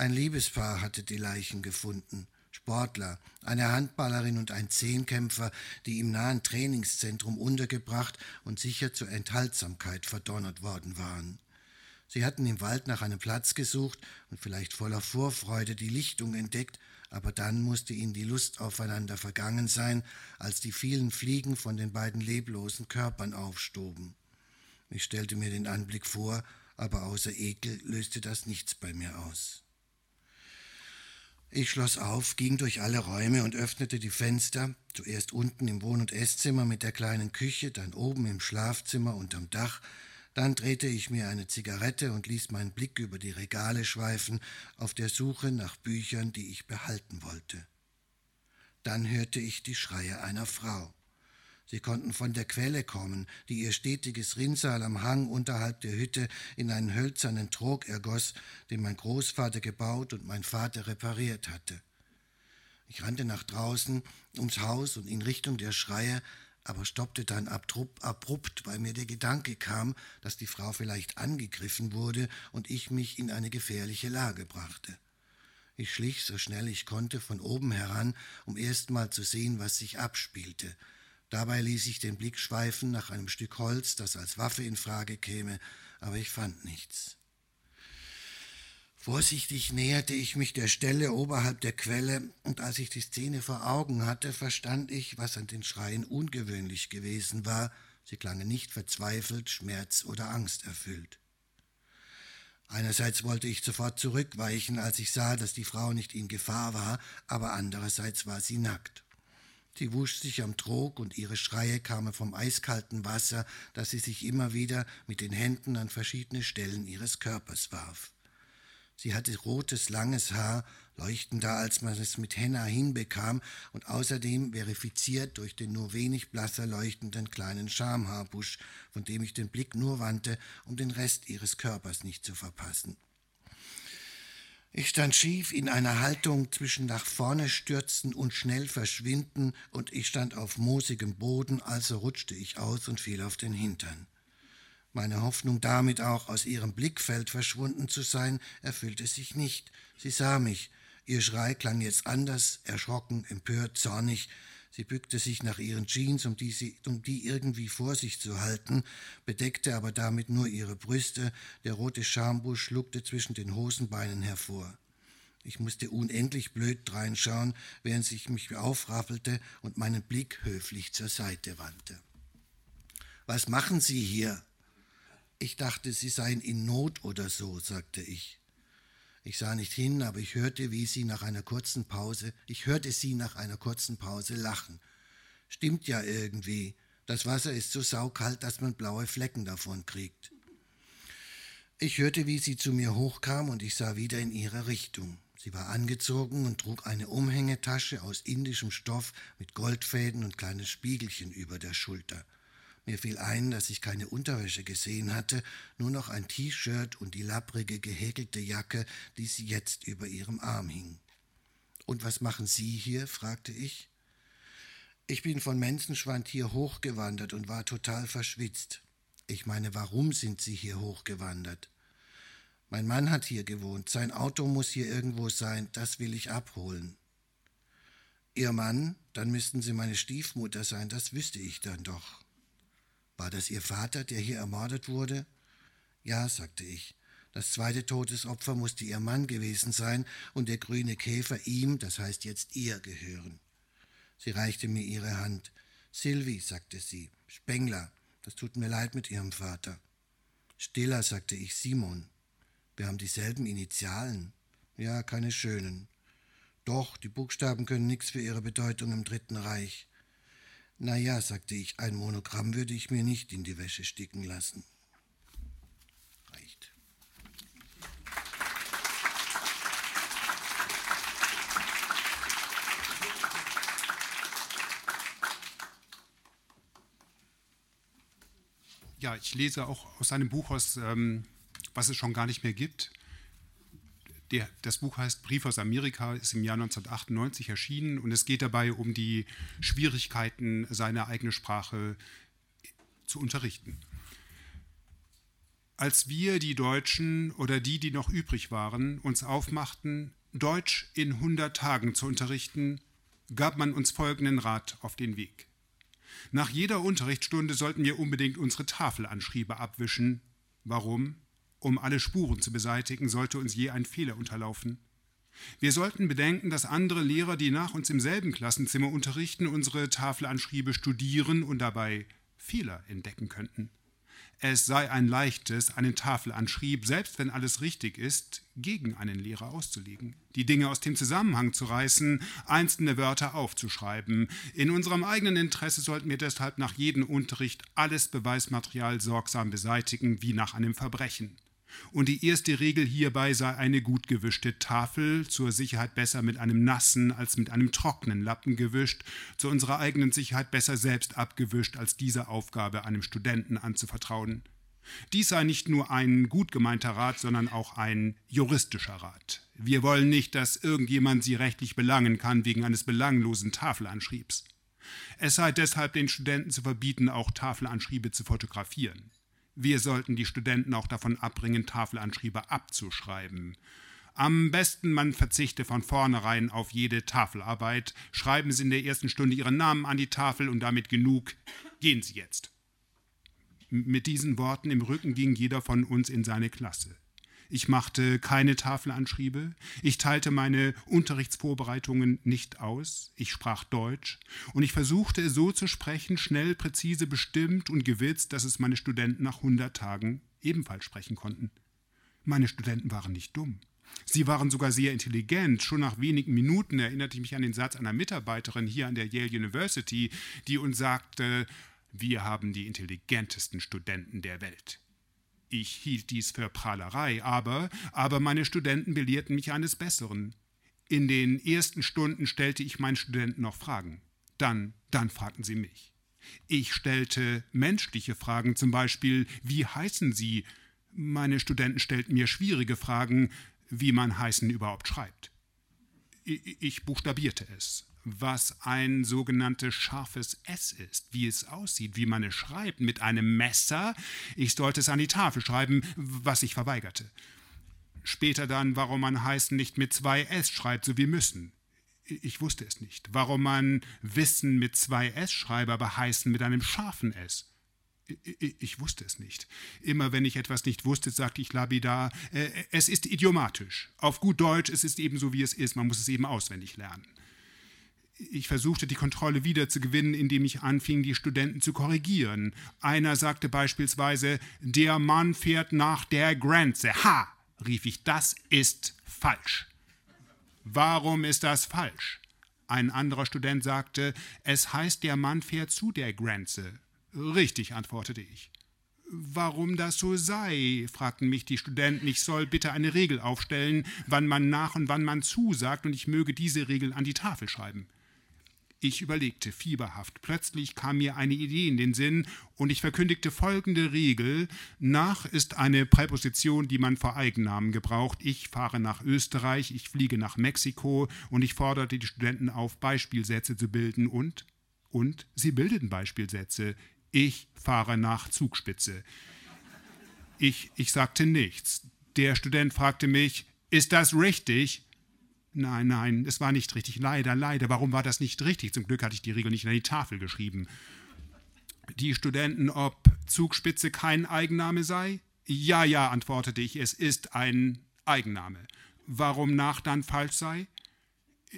Ein Liebespaar hatte die Leichen gefunden. Sportler, eine Handballerin und ein Zehnkämpfer, die im nahen Trainingszentrum untergebracht und sicher zur Enthaltsamkeit verdonnert worden waren. Sie hatten im Wald nach einem Platz gesucht und vielleicht voller Vorfreude die Lichtung entdeckt, aber dann musste ihnen die Lust aufeinander vergangen sein, als die vielen Fliegen von den beiden leblosen Körpern aufstoben. Ich stellte mir den Anblick vor, aber außer Ekel löste das nichts bei mir aus. Ich schloss auf, ging durch alle Räume und öffnete die Fenster, zuerst unten im Wohn- und Esszimmer mit der kleinen Küche, dann oben im Schlafzimmer unterm Dach, dann drehte ich mir eine Zigarette und ließ meinen Blick über die Regale schweifen, auf der Suche nach Büchern, die ich behalten wollte. Dann hörte ich die Schreie einer Frau. Sie konnten von der Quelle kommen, die ihr stetiges Rinnsal am Hang unterhalb der Hütte in einen hölzernen Trog ergoss, den mein Großvater gebaut und mein Vater repariert hatte. Ich rannte nach draußen, ums Haus und in Richtung der Schreie, aber stoppte dann abrupt, weil mir der Gedanke kam, dass die Frau vielleicht angegriffen wurde und ich mich in eine gefährliche Lage brachte. Ich schlich so schnell ich konnte von oben heran, um erst mal zu sehen, was sich abspielte. Dabei ließ ich den Blick schweifen nach einem Stück Holz, das als Waffe in Frage käme, aber ich fand nichts. Vorsichtig näherte ich mich der Stelle oberhalb der Quelle, und als ich die Szene vor Augen hatte, verstand ich, was an den Schreien ungewöhnlich gewesen war. Sie klangen nicht verzweifelt, schmerz- oder angsterfüllt. Einerseits wollte ich sofort zurückweichen, als ich sah, dass die Frau nicht in Gefahr war, aber andererseits war sie nackt. Sie wusch sich am Trog und ihre Schreie kamen vom eiskalten Wasser, das sie sich immer wieder mit den Händen an verschiedene Stellen ihres Körpers warf. Sie hatte rotes, langes Haar, leuchtender, als man es mit Henna hinbekam und außerdem verifiziert durch den nur wenig blasser leuchtenden kleinen Schamhaarbusch, von dem ich den Blick nur wandte, um den Rest ihres Körpers nicht zu verpassen. Ich stand schief in einer Haltung zwischen nach vorne stürzen und schnell verschwinden, und ich stand auf moosigem Boden, also rutschte ich aus und fiel auf den Hintern. Meine Hoffnung, damit auch aus ihrem Blickfeld verschwunden zu sein, erfüllte sich nicht. Sie sah mich. Ihr Schrei klang jetzt anders, erschrocken, empört, zornig. Sie bückte sich nach ihren Jeans, um die, sie, um die irgendwie vor sich zu halten, bedeckte aber damit nur ihre Brüste, der rote Schambusch schlugte zwischen den Hosenbeinen hervor. Ich musste unendlich blöd dreinschauen, während ich mich aufraffelte und meinen Blick höflich zur Seite wandte. Was machen Sie hier? Ich dachte, Sie seien in Not oder so, sagte ich. Ich sah nicht hin, aber ich hörte, wie sie nach einer kurzen Pause, ich hörte sie nach einer kurzen Pause lachen. Stimmt ja irgendwie. Das Wasser ist so saukalt, dass man blaue Flecken davon kriegt. Ich hörte, wie sie zu mir hochkam und ich sah wieder in ihre Richtung. Sie war angezogen und trug eine Umhängetasche aus indischem Stoff mit Goldfäden und kleines Spiegelchen über der Schulter. Mir fiel ein, dass ich keine Unterwäsche gesehen hatte, nur noch ein T-Shirt und die lapprige, gehäkelte Jacke, die sie jetzt über ihrem Arm hing. Und was machen Sie hier? fragte ich. Ich bin von Menzenschwand hier hochgewandert und war total verschwitzt. Ich meine, warum sind Sie hier hochgewandert? Mein Mann hat hier gewohnt, sein Auto muss hier irgendwo sein, das will ich abholen. Ihr Mann, dann müssten Sie meine Stiefmutter sein, das wüsste ich dann doch. War das Ihr Vater, der hier ermordet wurde? Ja, sagte ich. Das zweite Todesopfer musste Ihr Mann gewesen sein und der grüne Käfer ihm, das heißt jetzt ihr, gehören. Sie reichte mir ihre Hand. Sylvie, sagte sie, Spengler, das tut mir leid mit Ihrem Vater. Stiller, sagte ich, Simon. Wir haben dieselben Initialen. Ja, keine schönen. Doch, die Buchstaben können nichts für ihre Bedeutung im Dritten Reich. Na ja, sagte ich, ein Monogramm würde ich mir nicht in die Wäsche sticken lassen. Ja, ich lese auch aus seinem Buch, aus, ähm, was es schon gar nicht mehr gibt. Der, das Buch heißt Brief aus Amerika, ist im Jahr 1998 erschienen und es geht dabei um die Schwierigkeiten, seine eigene Sprache zu unterrichten. Als wir, die Deutschen oder die, die noch übrig waren, uns aufmachten, Deutsch in 100 Tagen zu unterrichten, gab man uns folgenden Rat auf den Weg. Nach jeder Unterrichtsstunde sollten wir unbedingt unsere Tafelanschriebe abwischen. Warum? Um alle Spuren zu beseitigen, sollte uns je ein Fehler unterlaufen. Wir sollten bedenken, dass andere Lehrer, die nach uns im selben Klassenzimmer unterrichten, unsere Tafelanschriebe studieren und dabei Fehler entdecken könnten es sei ein leichtes, einen Tafelanschrieb, selbst wenn alles richtig ist, gegen einen Lehrer auszulegen, die Dinge aus dem Zusammenhang zu reißen, einzelne Wörter aufzuschreiben. In unserem eigenen Interesse sollten wir deshalb nach jedem Unterricht alles Beweismaterial sorgsam beseitigen, wie nach einem Verbrechen. Und die erste Regel hierbei sei eine gut gewischte Tafel, zur Sicherheit besser mit einem nassen als mit einem trockenen Lappen gewischt, zu unserer eigenen Sicherheit besser selbst abgewischt, als diese Aufgabe einem Studenten anzuvertrauen. Dies sei nicht nur ein gut gemeinter Rat, sondern auch ein juristischer Rat. Wir wollen nicht, dass irgendjemand sie rechtlich belangen kann wegen eines belanglosen Tafelanschriebs. Es sei deshalb den Studenten zu verbieten, auch Tafelanschriebe zu fotografieren. Wir sollten die Studenten auch davon abbringen, Tafelanschriebe abzuschreiben. Am besten man verzichte von vornherein auf jede Tafelarbeit. Schreiben Sie in der ersten Stunde Ihren Namen an die Tafel und damit genug. Gehen Sie jetzt. Mit diesen Worten im Rücken ging jeder von uns in seine Klasse. Ich machte keine Tafelanschriebe. Ich teilte meine Unterrichtsvorbereitungen nicht aus. Ich sprach Deutsch. Und ich versuchte es so zu sprechen, schnell, präzise, bestimmt und gewitzt, dass es meine Studenten nach 100 Tagen ebenfalls sprechen konnten. Meine Studenten waren nicht dumm. Sie waren sogar sehr intelligent. Schon nach wenigen Minuten erinnerte ich mich an den Satz einer Mitarbeiterin hier an der Yale University, die uns sagte, wir haben die intelligentesten Studenten der Welt. Ich hielt dies für Prahlerei, aber, aber meine Studenten belehrten mich eines Besseren. In den ersten Stunden stellte ich meinen Studenten noch Fragen. Dann, dann fragten sie mich. Ich stellte menschliche Fragen, zum Beispiel, wie heißen Sie? Meine Studenten stellten mir schwierige Fragen, wie man heißen überhaupt schreibt. Ich buchstabierte es was ein sogenanntes scharfes S ist, wie es aussieht, wie man es schreibt, mit einem Messer. Ich sollte es an die Tafel schreiben, was ich verweigerte. Später dann, warum man heißen nicht mit zwei S schreibt, so wie müssen. Ich wusste es nicht. Warum man Wissen mit zwei S schreibe, aber heißen mit einem scharfen S. Ich wusste es nicht. Immer wenn ich etwas nicht wusste, sagte ich labidar, äh, es ist idiomatisch. Auf gut Deutsch, es ist eben so, wie es ist, man muss es eben auswendig lernen ich versuchte die Kontrolle wieder zu gewinnen, indem ich anfing, die Studenten zu korrigieren. Einer sagte beispielsweise, der Mann fährt nach der Grenze. Ha! rief ich, das ist falsch. Warum ist das falsch? Ein anderer Student sagte, es heißt, der Mann fährt zu der Grenze. Richtig, antwortete ich. Warum das so sei, fragten mich die Studenten. Ich soll bitte eine Regel aufstellen, wann man nach und wann man zusagt, und ich möge diese Regel an die Tafel schreiben. Ich überlegte fieberhaft. Plötzlich kam mir eine Idee in den Sinn und ich verkündigte folgende Regel. Nach ist eine Präposition, die man vor Eigennamen gebraucht. Ich fahre nach Österreich, ich fliege nach Mexiko und ich forderte die Studenten auf, Beispielsätze zu bilden und und sie bildeten Beispielsätze. Ich fahre nach Zugspitze. Ich, ich sagte nichts. Der Student fragte mich, ist das richtig? Nein, nein, es war nicht richtig. Leider, leider. Warum war das nicht richtig? Zum Glück hatte ich die Regel nicht an die Tafel geschrieben. Die Studenten, ob Zugspitze kein Eigenname sei? Ja, ja, antwortete ich, es ist ein Eigenname. Warum nach dann falsch sei?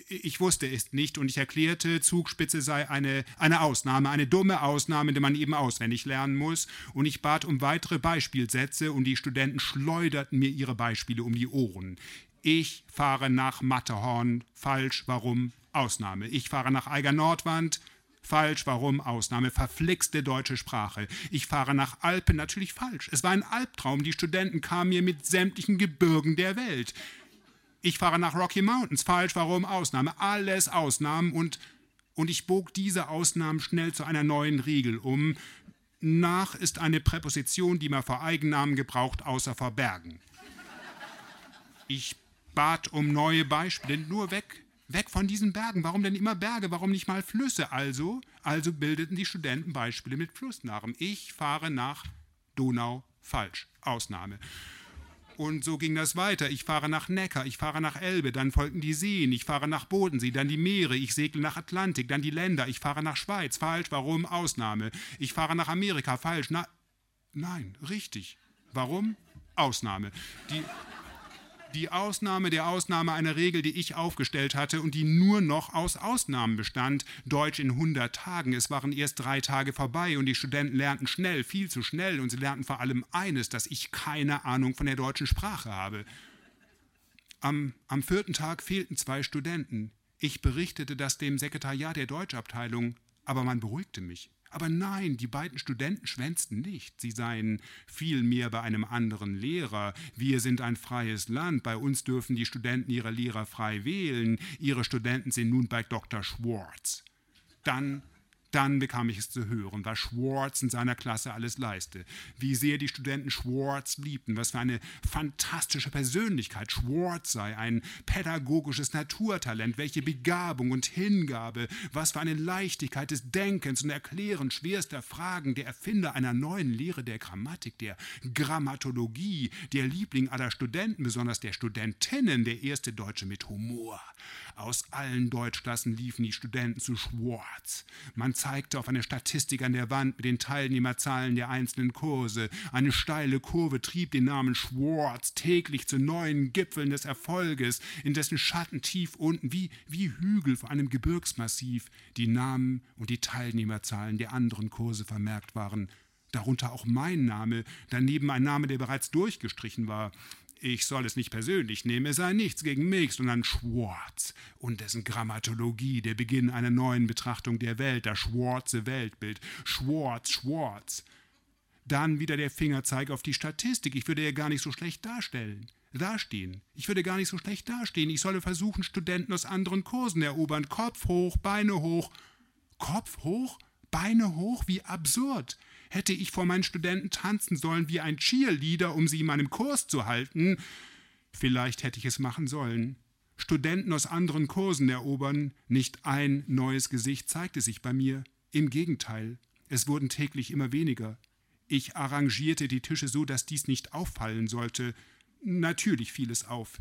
Ich wusste es nicht und ich erklärte, Zugspitze sei eine, eine Ausnahme, eine dumme Ausnahme, die man eben auswendig lernen muss. Und ich bat um weitere Beispielsätze und die Studenten schleuderten mir ihre Beispiele um die Ohren. Ich fahre nach Matterhorn. Falsch. Warum? Ausnahme. Ich fahre nach Eiger Nordwand. Falsch. Warum? Ausnahme. Verflixte deutsche Sprache. Ich fahre nach Alpen. Natürlich falsch. Es war ein Albtraum. Die Studenten kamen mir mit sämtlichen Gebirgen der Welt. Ich fahre nach Rocky Mountains. Falsch. Warum? Ausnahme. Alles Ausnahmen und, und ich bog diese Ausnahmen schnell zu einer neuen Regel um. Nach ist eine Präposition, die man vor Eigennamen gebraucht, außer vor Bergen. Ich bat um neue Beispiele, nur weg, weg von diesen Bergen. Warum denn immer Berge? Warum nicht mal Flüsse? Also, also bildeten die Studenten Beispiele mit Flussnamen. Ich fahre nach Donau, falsch, Ausnahme. Und so ging das weiter. Ich fahre nach Neckar, ich fahre nach Elbe, dann folgten die Seen, ich fahre nach Bodensee, dann die Meere, ich segle nach Atlantik, dann die Länder, ich fahre nach Schweiz, falsch, warum? Ausnahme. Ich fahre nach Amerika, falsch, na, nein, richtig. Warum? Ausnahme. Die, die Ausnahme der Ausnahme einer Regel, die ich aufgestellt hatte und die nur noch aus Ausnahmen bestand. Deutsch in 100 Tagen. Es waren erst drei Tage vorbei und die Studenten lernten schnell, viel zu schnell und sie lernten vor allem eines, dass ich keine Ahnung von der deutschen Sprache habe. Am, am vierten Tag fehlten zwei Studenten. Ich berichtete das dem Sekretariat der Deutschabteilung, aber man beruhigte mich. Aber nein, die beiden Studenten schwänzten nicht. Sie seien vielmehr bei einem anderen Lehrer. Wir sind ein freies Land. Bei uns dürfen die Studenten ihre Lehrer frei wählen. Ihre Studenten sind nun bei Dr. Schwartz. Dann dann bekam ich es zu hören, was Schwartz in seiner Klasse alles leiste, wie sehr die Studenten Schwartz liebten, was für eine fantastische Persönlichkeit Schwartz sei, ein pädagogisches Naturtalent, welche Begabung und Hingabe, was für eine Leichtigkeit des Denkens und Erklärens schwerster Fragen, der Erfinder einer neuen Lehre der Grammatik, der Grammatologie, der Liebling aller Studenten, besonders der Studentinnen, der erste Deutsche mit Humor. Aus allen Deutschklassen liefen die Studenten zu Schwartz. Man zeigte auf eine Statistik an der Wand mit den Teilnehmerzahlen der einzelnen Kurse. Eine steile Kurve trieb den Namen Schwartz täglich zu neuen Gipfeln des Erfolges, in dessen Schatten tief unten, wie, wie Hügel vor einem Gebirgsmassiv, die Namen und die Teilnehmerzahlen der anderen Kurse vermerkt waren darunter auch mein Name, daneben ein Name, der bereits durchgestrichen war ich soll es nicht persönlich nehmen, es sei nichts gegen mich, sondern Schwartz und dessen Grammatologie, der Beginn einer neuen Betrachtung der Welt, das schwarze Weltbild. Schwartz, Schwartz. Dann wieder der Fingerzeig auf die Statistik. Ich würde ja gar nicht so schlecht darstellen. Dastehen. Ich würde gar nicht so schlecht dastehen. Ich solle versuchen, Studenten aus anderen Kursen erobern. Kopf hoch, Beine hoch. Kopf hoch, Beine hoch, wie absurd hätte ich vor meinen Studenten tanzen sollen wie ein Cheerleader, um sie in meinem Kurs zu halten. Vielleicht hätte ich es machen sollen. Studenten aus anderen Kursen erobern, nicht ein neues Gesicht zeigte sich bei mir. Im Gegenteil, es wurden täglich immer weniger. Ich arrangierte die Tische so, dass dies nicht auffallen sollte. Natürlich fiel es auf.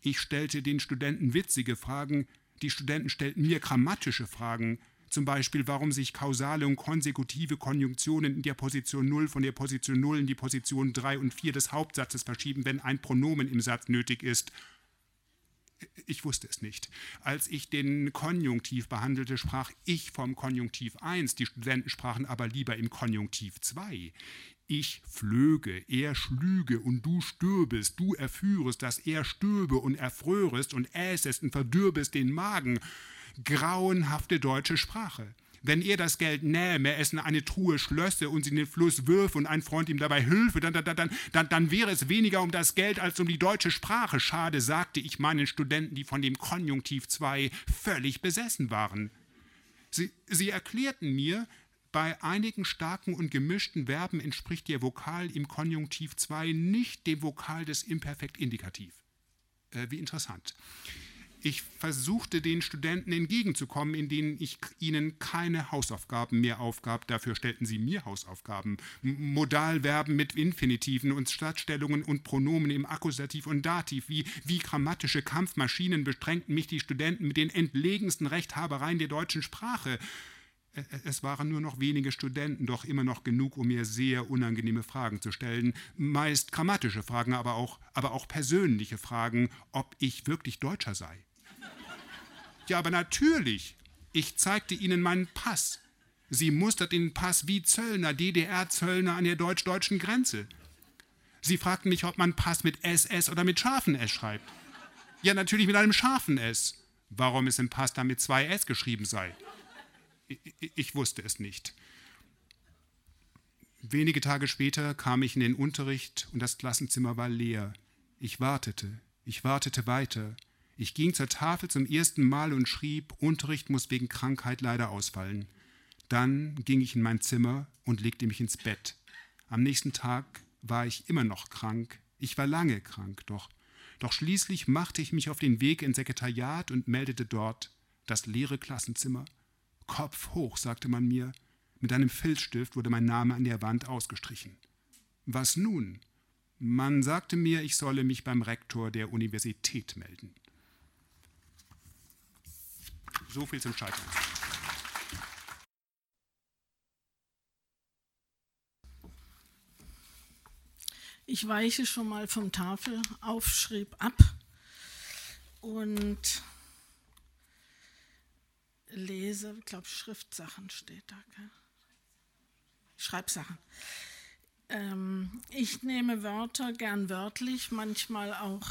Ich stellte den Studenten witzige Fragen, die Studenten stellten mir grammatische Fragen. Zum Beispiel, warum sich kausale und konsekutive Konjunktionen in der Position 0 von der Position 0 in die Position 3 und 4 des Hauptsatzes verschieben, wenn ein Pronomen im Satz nötig ist. Ich wusste es nicht. Als ich den Konjunktiv behandelte, sprach ich vom Konjunktiv 1, die Studenten sprachen aber lieber im Konjunktiv 2. Ich flöge, er schlüge und du stürbest, du erführest, dass er stöbe und erfrörest und äßest und verdürbest den Magen. Grauenhafte deutsche Sprache. Wenn er das Geld nähme, es in eine Truhe schlösse und sie in den Fluss würfe und ein Freund ihm dabei hülfe, dann, dann, dann, dann, dann wäre es weniger um das Geld als um die deutsche Sprache. Schade, sagte ich meinen Studenten, die von dem Konjunktiv 2 völlig besessen waren. Sie, sie erklärten mir, bei einigen starken und gemischten Verben entspricht der Vokal im Konjunktiv 2 nicht dem Vokal des Imperfekt-Indikativ. Äh, wie interessant. Ich versuchte den Studenten entgegenzukommen, in denen ich ihnen keine Hausaufgaben mehr aufgab. Dafür stellten sie mir Hausaufgaben. Modalverben mit Infinitiven und Stadtstellungen und Pronomen im Akkusativ und Dativ. Wie, wie grammatische Kampfmaschinen bestrengten mich die Studenten mit den entlegensten Rechthabereien der deutschen Sprache. Es waren nur noch wenige Studenten, doch immer noch genug, um mir sehr unangenehme Fragen zu stellen. Meist grammatische Fragen, aber auch, aber auch persönliche Fragen, ob ich wirklich Deutscher sei. Ja, aber natürlich. Ich zeigte ihnen meinen Pass. Sie musterten den Pass wie Zöllner, DDR-Zöllner an der deutsch-deutschen Grenze. Sie fragten mich, ob man Pass mit SS oder mit scharfen S schreibt. Ja, natürlich mit einem scharfen S. Warum es im Pass dann mit zwei S geschrieben sei. Ich, ich wusste es nicht. Wenige Tage später kam ich in den Unterricht und das Klassenzimmer war leer. Ich wartete, ich wartete weiter. Ich ging zur Tafel zum ersten Mal und schrieb, Unterricht muss wegen Krankheit leider ausfallen. Dann ging ich in mein Zimmer und legte mich ins Bett. Am nächsten Tag war ich immer noch krank. Ich war lange krank, doch, doch schließlich machte ich mich auf den Weg ins Sekretariat und meldete dort das leere Klassenzimmer. Kopf hoch, sagte man mir. Mit einem Filzstift wurde mein Name an der Wand ausgestrichen. Was nun? Man sagte mir, ich solle mich beim Rektor der Universität melden. So viel zum Scheitern. Ich weiche schon mal vom Tafelaufschrieb ab und lese, ich glaube, Schriftsachen steht da. Gell? Schreibsachen. Ähm, ich nehme Wörter gern wörtlich, manchmal auch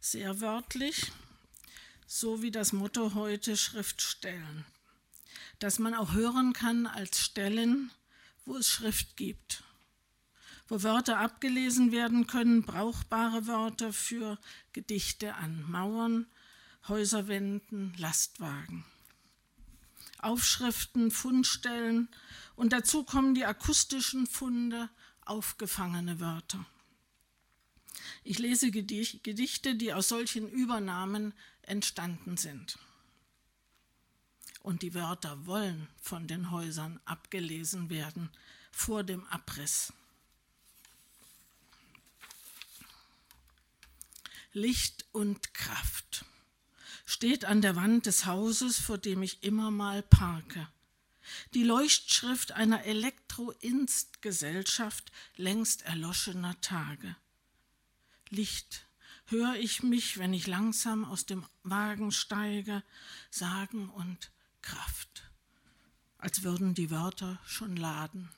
sehr wörtlich so wie das Motto heute Schriftstellen, dass man auch hören kann als Stellen, wo es Schrift gibt, wo Wörter abgelesen werden können, brauchbare Wörter für Gedichte an Mauern, Häuserwänden, Lastwagen. Aufschriften, Fundstellen und dazu kommen die akustischen Funde, aufgefangene Wörter. Ich lese Gedichte, die aus solchen Übernahmen entstanden sind. Und die Wörter wollen von den Häusern abgelesen werden vor dem Abriss. Licht und Kraft steht an der Wand des Hauses, vor dem ich immer mal parke. Die Leuchtschrift einer Elektro-Inst-Gesellschaft längst erloschener Tage. Licht höre ich mich, wenn ich langsam aus dem Wagen steige, sagen und Kraft, als würden die Wörter schon laden.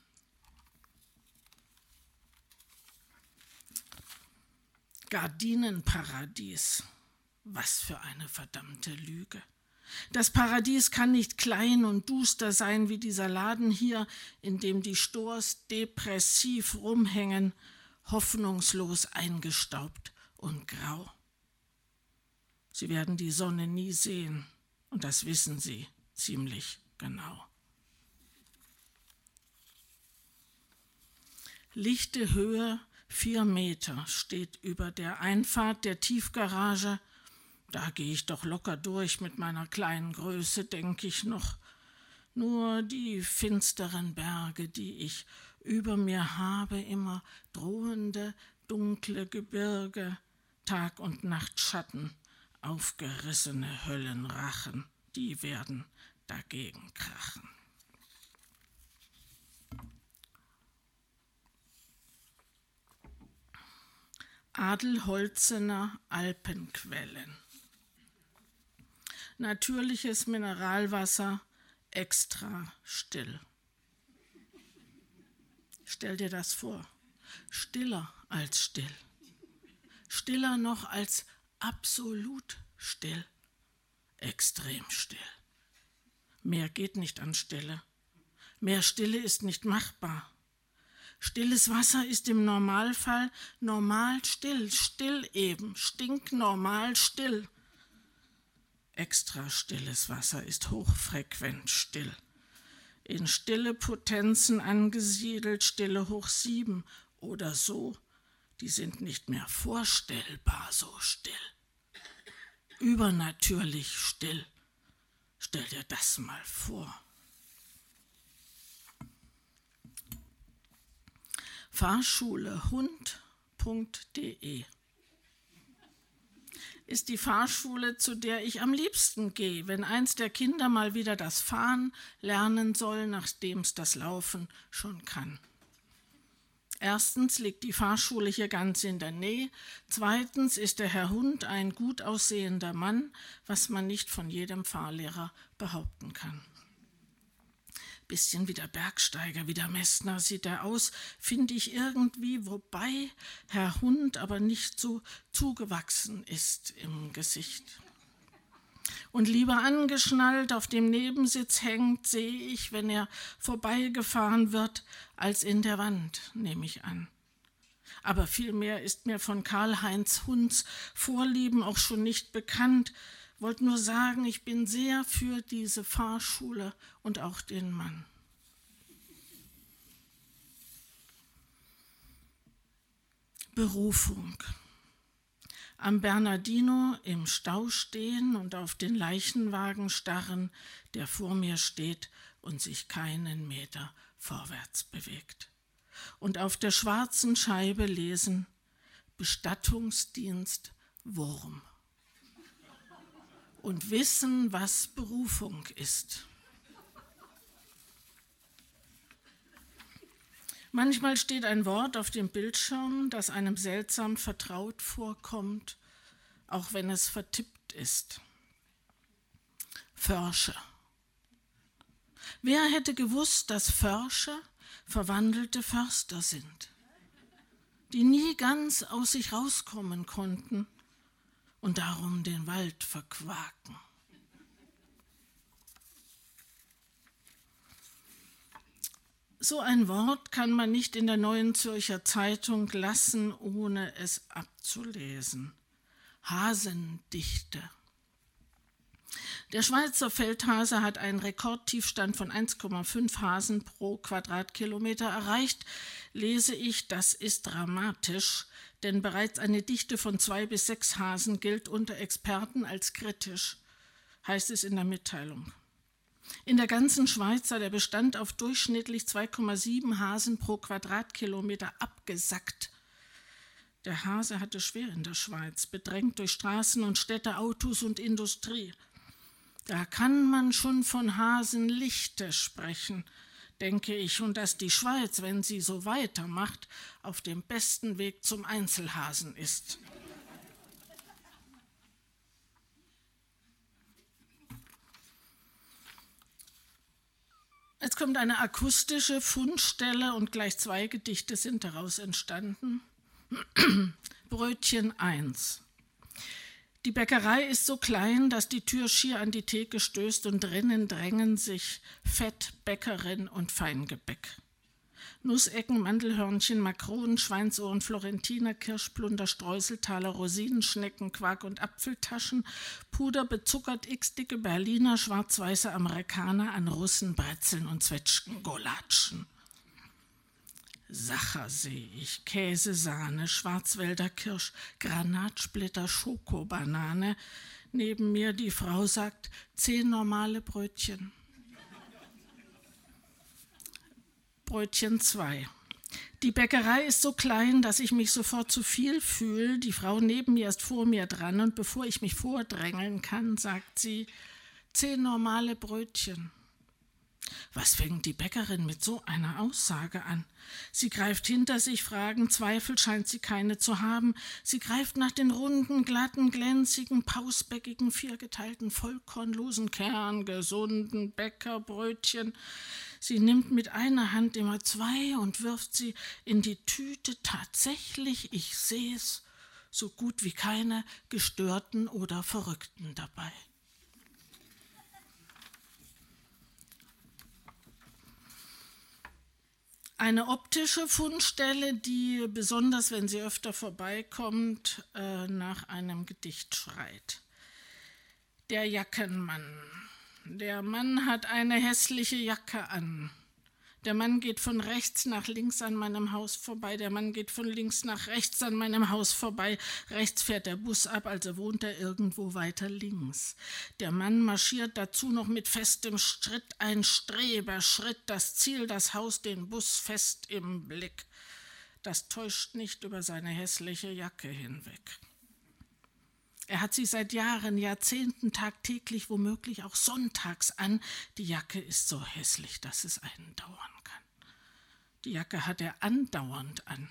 Gardinenparadies. Was für eine verdammte Lüge. Das Paradies kann nicht klein und duster sein wie dieser Laden hier, in dem die Stors depressiv rumhängen, hoffnungslos eingestaubt und grau. Sie werden die Sonne nie sehen, und das wissen sie ziemlich genau. Lichte Höhe vier Meter steht über der Einfahrt der Tiefgarage. Da gehe ich doch locker durch mit meiner kleinen Größe, denke ich noch. Nur die finsteren Berge, die ich über mir habe, immer drohende, dunkle Gebirge, Tag- und Nachtschatten, aufgerissene Höllenrachen, die werden dagegen krachen. Adelholzener Alpenquellen. Natürliches Mineralwasser extra still. Stell dir das vor, stiller als still stiller noch als absolut still. extrem still. Mehr geht nicht an Stille. Mehr Stille ist nicht machbar. Stilles Wasser ist im Normalfall normal still, still eben, stinknormal still. Extra stilles Wasser ist hochfrequent still. In stille Potenzen angesiedelt, stille hoch sieben oder so, die sind nicht mehr vorstellbar so still. Übernatürlich still. Stell dir das mal vor. FahrschuleHund.de ist die Fahrschule, zu der ich am liebsten gehe, wenn eins der Kinder mal wieder das Fahren lernen soll, nachdem es das Laufen schon kann. Erstens liegt die Fahrschule hier ganz in der Nähe. Zweitens ist der Herr Hund ein gut aussehender Mann, was man nicht von jedem Fahrlehrer behaupten kann. Bisschen wie der Bergsteiger, wie der Messner sieht er aus, finde ich irgendwie, wobei Herr Hund aber nicht so zugewachsen ist im Gesicht. Und lieber angeschnallt auf dem Nebensitz hängt, sehe ich, wenn er vorbeigefahren wird, als in der Wand, nehme ich an. Aber vielmehr ist mir von Karl-Heinz Hunds Vorlieben auch schon nicht bekannt, wollte nur sagen, ich bin sehr für diese Fahrschule und auch den Mann. Berufung. Am Bernardino im Stau stehen und auf den Leichenwagen starren, der vor mir steht und sich keinen Meter vorwärts bewegt. Und auf der schwarzen Scheibe lesen Bestattungsdienst Wurm und wissen, was Berufung ist. Manchmal steht ein Wort auf dem Bildschirm, das einem seltsam vertraut vorkommt, auch wenn es vertippt ist. Försche. Wer hätte gewusst, dass Försche verwandelte Förster sind, die nie ganz aus sich rauskommen konnten und darum den Wald verquaken. So ein Wort kann man nicht in der Neuen Zürcher Zeitung lassen, ohne es abzulesen. Hasendichte. Der Schweizer Feldhase hat einen Rekordtiefstand von 1,5 Hasen pro Quadratkilometer erreicht. Lese ich, das ist dramatisch denn bereits eine Dichte von zwei bis sechs Hasen gilt unter Experten als kritisch, heißt es in der Mitteilung. In der ganzen Schweiz sei der Bestand auf durchschnittlich 2,7 Hasen pro Quadratkilometer abgesackt. Der Hase hatte schwer in der Schweiz, bedrängt durch Straßen und Städte, Autos und Industrie. Da kann man schon von Hasenlichte sprechen, denke ich, und dass die Schweiz, wenn sie so weitermacht, auf dem besten Weg zum Einzelhasen ist. Jetzt kommt eine akustische Fundstelle und gleich zwei Gedichte sind daraus entstanden. (clears throat) Brötchen 1. Die Bäckerei ist so klein, dass die Tür schier an die Theke stößt und drinnen drängen sich Fett, Bäckerin und Feingebäck. Nussecken, Mandelhörnchen, Makronen, Schweinsohren, Florentiner, Kirschplunder, Streuseltaler, Rosinenschnecken, Quark- und Apfeltaschen, Puder, bezuckert x-dicke Berliner, schwarz-weiße Amerikaner an Russen, Brezeln und Zwetschgen, Golatschen. Sacher sehe ich, Käse, Sahne, Schwarzwälder Kirsch, Granatsplitter, Schokobanane. Neben mir die Frau sagt, zehn normale Brötchen. Brötchen 2. Die Bäckerei ist so klein, dass ich mich sofort zu viel fühle. Die Frau neben mir ist vor mir dran und bevor ich mich vordrängeln kann, sagt sie, zehn normale Brötchen. Was fängt die Bäckerin mit so einer Aussage an? Sie greift hinter sich, Fragen, Zweifel scheint sie keine zu haben. Sie greift nach den runden, glatten, glänzigen, pausbäckigen, viergeteilten, vollkornlosen, kerngesunden Bäckerbrötchen. Sie nimmt mit einer Hand immer zwei und wirft sie in die Tüte tatsächlich, ich seh's, so gut wie keine Gestörten oder Verrückten dabei. Eine optische Fundstelle, die besonders, wenn sie öfter vorbeikommt, äh, nach einem Gedicht schreit. Der Jackenmann. Der Mann hat eine hässliche Jacke an. Der Mann geht von rechts nach links an meinem Haus vorbei. Der Mann geht von links nach rechts an meinem Haus vorbei. Rechts fährt der Bus ab, also wohnt er irgendwo weiter links. Der Mann marschiert dazu noch mit festem Schritt, ein Streberschritt, das Ziel, das Haus, den Bus fest im Blick. Das täuscht nicht über seine hässliche Jacke hinweg. Er hat sie seit Jahren, Jahrzehnten tagtäglich, womöglich auch sonntags an. Die Jacke ist so hässlich, dass es einen dauern kann. Die Jacke hat er andauernd an.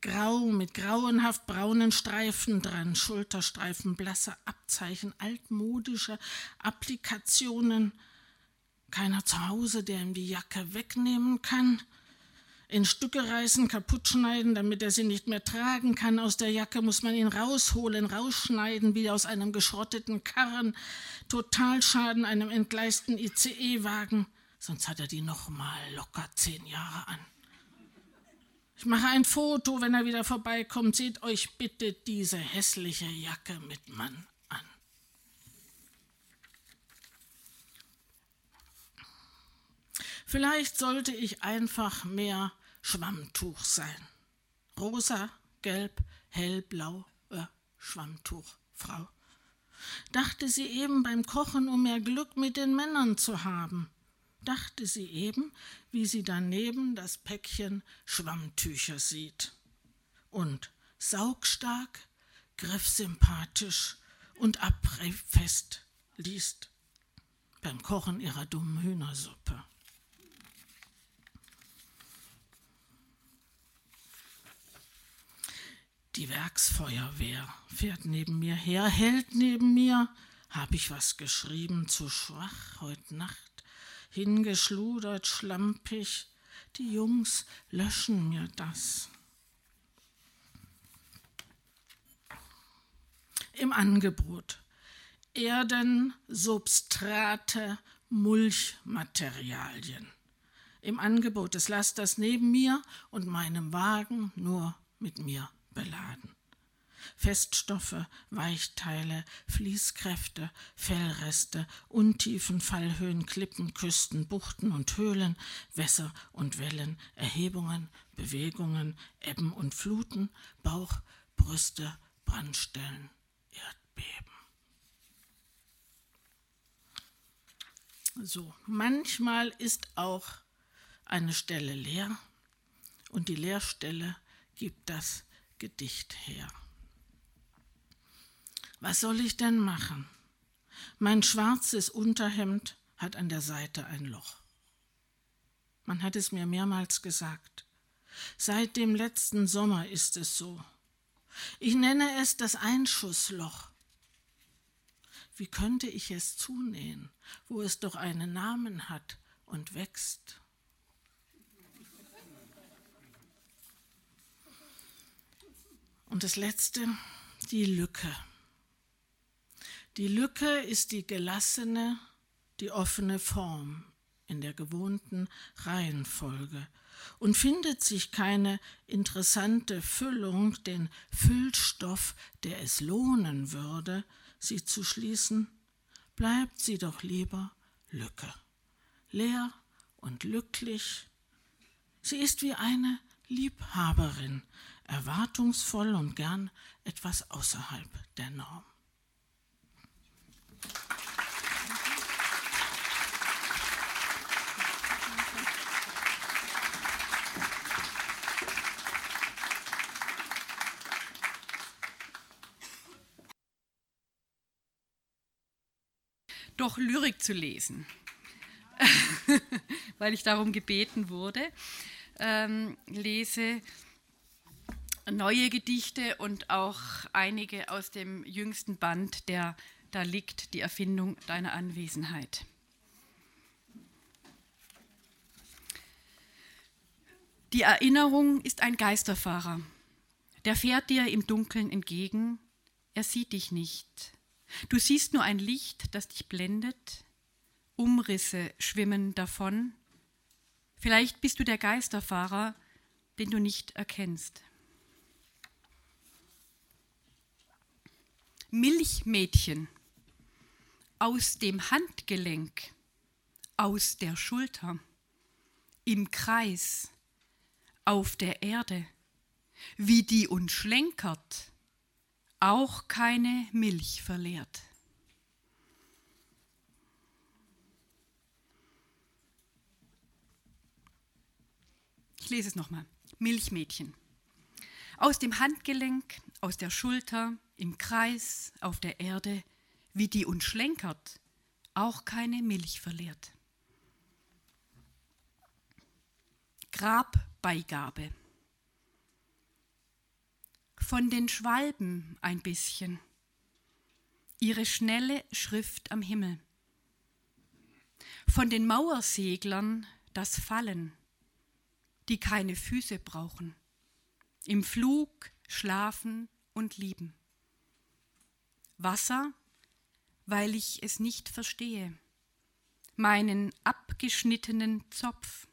Grau mit grauenhaft braunen Streifen dran, Schulterstreifen, blasse Abzeichen, altmodische Applikationen. Keiner zu Hause, der ihm die Jacke wegnehmen kann in Stücke reißen, kaputt schneiden, damit er sie nicht mehr tragen kann. Aus der Jacke muss man ihn rausholen, rausschneiden, wie aus einem geschrotteten Karren. Totalschaden einem entgleisten ICE-Wagen. Sonst hat er die noch mal locker zehn Jahre an. Ich mache ein Foto, wenn er wieder vorbeikommt. Seht euch bitte diese hässliche Jacke mit Mann an. Vielleicht sollte ich einfach mehr Schwammtuch sein. Rosa, gelb, hellblau, äh, Schwammtuch, Frau. Dachte sie eben beim Kochen, um mehr Glück mit den Männern zu haben. Dachte sie eben, wie sie daneben das Päckchen Schwammtücher sieht. Und saugstark, griffsympathisch und abfest liest beim Kochen ihrer dummen Hühnersuppe. Die Werksfeuerwehr fährt neben mir her, hält neben mir. Hab ich was geschrieben, zu schwach heut Nacht, hingeschludert, schlampig. Die Jungs löschen mir das. Im Angebot. Erden, Substrate, Mulchmaterialien. Im Angebot des Lasters neben mir und meinem Wagen nur mit mir beladen. Feststoffe, Weichteile, Fließkräfte, Fellreste, Untiefen, Fallhöhen, Klippen, Küsten, Buchten und Höhlen, Wässer und Wellen, Erhebungen, Bewegungen, Ebben und Fluten, Bauch, Brüste, Brandstellen, Erdbeben. So, manchmal ist auch eine Stelle leer und die Leerstelle gibt das Gedicht her. Was soll ich denn machen? Mein schwarzes Unterhemd hat an der Seite ein Loch. Man hat es mir mehrmals gesagt. Seit dem letzten Sommer ist es so. Ich nenne es das Einschussloch. Wie könnte ich es zunähen, wo es doch einen Namen hat und wächst? Und das Letzte, die Lücke. Die Lücke ist die gelassene, die offene Form in der gewohnten Reihenfolge und findet sich keine interessante Füllung, den Füllstoff, der es lohnen würde, sie zu schließen, bleibt sie doch lieber Lücke, leer und glücklich. Sie ist wie eine Liebhaberin, erwartungsvoll und gern etwas außerhalb der Norm. doch Lyrik zu lesen, (laughs) weil ich darum gebeten wurde. Ähm, lese neue Gedichte und auch einige aus dem jüngsten Band, der da liegt, die Erfindung deiner Anwesenheit. Die Erinnerung ist ein Geisterfahrer. Der fährt dir im Dunkeln entgegen. Er sieht dich nicht. Du siehst nur ein Licht, das dich blendet. Umrisse schwimmen davon. Vielleicht bist du der Geisterfahrer, den du nicht erkennst. Milchmädchen aus dem Handgelenk, aus der Schulter, im Kreis, auf der Erde, wie die uns schlenkert, auch keine Milch verlehrt. Ich lese es nochmal. Milchmädchen. Aus dem Handgelenk, aus der Schulter, im Kreis, auf der Erde, wie die uns schlenkert, auch keine Milch verliert. Grabbeigabe. Von den Schwalben ein bisschen, ihre schnelle Schrift am Himmel. Von den Mauerseglern das Fallen, die keine Füße brauchen, im Flug schlafen und lieben. Wasser, weil ich es nicht verstehe, meinen abgeschnittenen Zopf,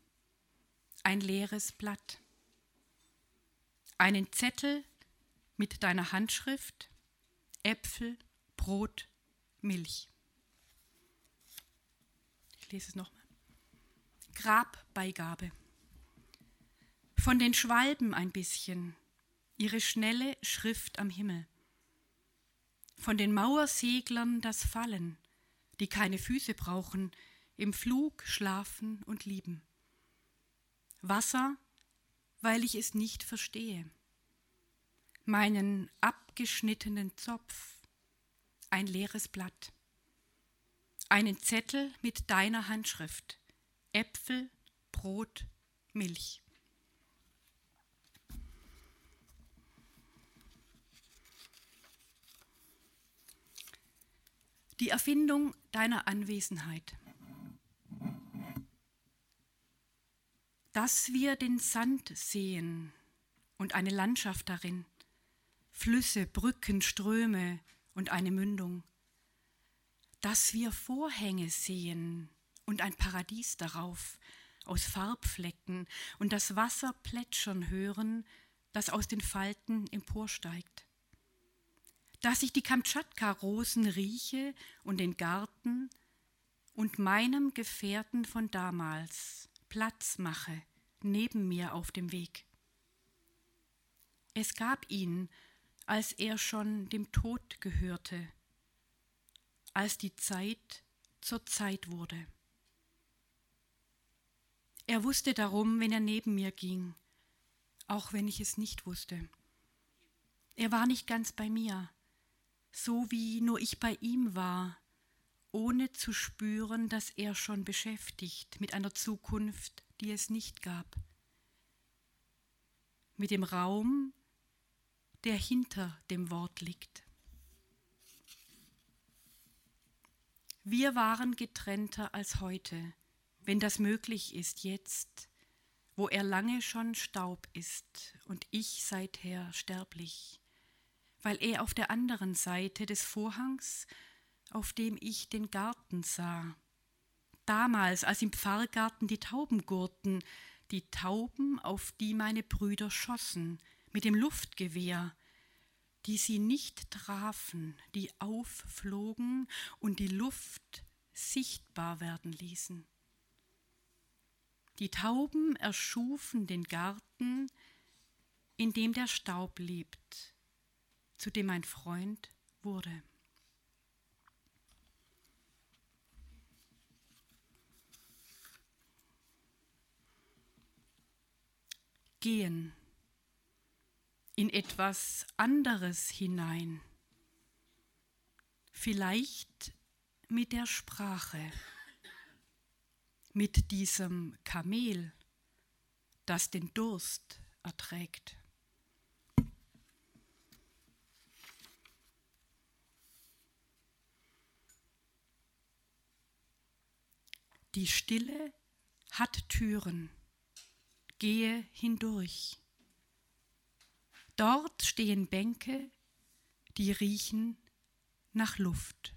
ein leeres Blatt, einen Zettel mit deiner Handschrift, Äpfel, Brot, Milch. Ich lese es nochmal. Grabbeigabe von den Schwalben ein bisschen, ihre schnelle Schrift am Himmel, von den Mauerseglern das Fallen, die keine Füße brauchen, im Flug schlafen und lieben. Wasser, weil ich es nicht verstehe. Meinen abgeschnittenen Zopf, ein leeres Blatt. Einen Zettel mit deiner Handschrift. Äpfel, Brot, Milch. Die Erfindung deiner Anwesenheit. Dass wir den Sand sehen und eine Landschaft darin, Flüsse, Brücken, Ströme und eine Mündung. Dass wir Vorhänge sehen und ein Paradies darauf, aus Farbflecken und das Wasser plätschern hören, das aus den Falten emporsteigt dass ich die Kamtschatka-Rosen rieche und den Garten und meinem Gefährten von damals Platz mache neben mir auf dem Weg. Es gab ihn, als er schon dem Tod gehörte, als die Zeit zur Zeit wurde. Er wusste darum, wenn er neben mir ging, auch wenn ich es nicht wusste. Er war nicht ganz bei mir, so wie nur ich bei ihm war, ohne zu spüren, dass er schon beschäftigt mit einer Zukunft, die es nicht gab, mit dem Raum, der hinter dem Wort liegt. Wir waren getrennter als heute, wenn das möglich ist jetzt, wo er lange schon Staub ist und ich seither sterblich weil er auf der anderen Seite des Vorhangs, auf dem ich den Garten sah. Damals, als im Pfarrgarten die Tauben gurten, die Tauben, auf die meine Brüder schossen, mit dem Luftgewehr, die sie nicht trafen, die aufflogen und die Luft sichtbar werden ließen. Die Tauben erschufen den Garten, in dem der Staub lebt, zu dem mein Freund wurde. Gehen in etwas anderes hinein, vielleicht mit der Sprache, mit diesem Kamel, das den Durst erträgt. Die Stille hat Türen. Gehe hindurch. Dort stehen Bänke, die riechen nach Luft.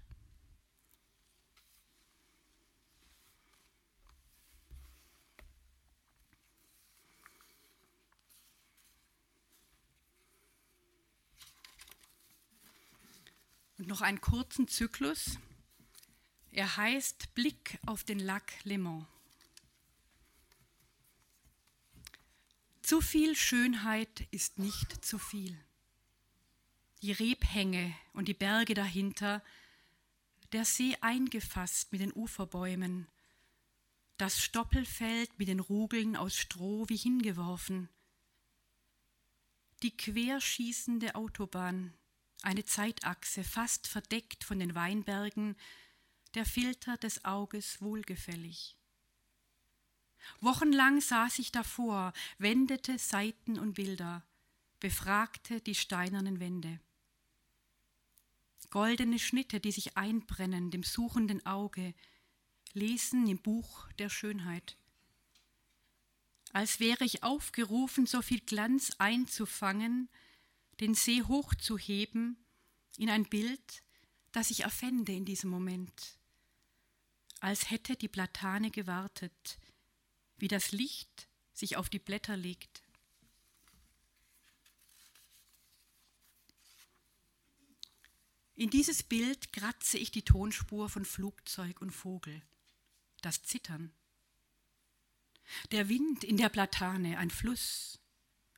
Und noch einen kurzen Zyklus. Er heißt Blick auf den Lac Léman. Zu viel Schönheit ist nicht zu viel. Die Rebhänge und die Berge dahinter, der See eingefasst mit den Uferbäumen, das Stoppelfeld mit den Rugeln aus Stroh wie hingeworfen, die querschießende Autobahn, eine Zeitachse fast verdeckt von den Weinbergen, der Filter des Auges wohlgefällig. Wochenlang saß ich davor, wendete Seiten und Bilder, befragte die steinernen Wände. Goldene Schnitte, die sich einbrennen dem suchenden Auge, lesen im Buch der Schönheit. Als wäre ich aufgerufen, so viel Glanz einzufangen, den See hochzuheben in ein Bild, das ich erfände in diesem Moment, als hätte die Platane gewartet, wie das Licht sich auf die Blätter legt. In dieses Bild kratze ich die Tonspur von Flugzeug und Vogel, das Zittern. Der Wind in der Platane, ein Fluss,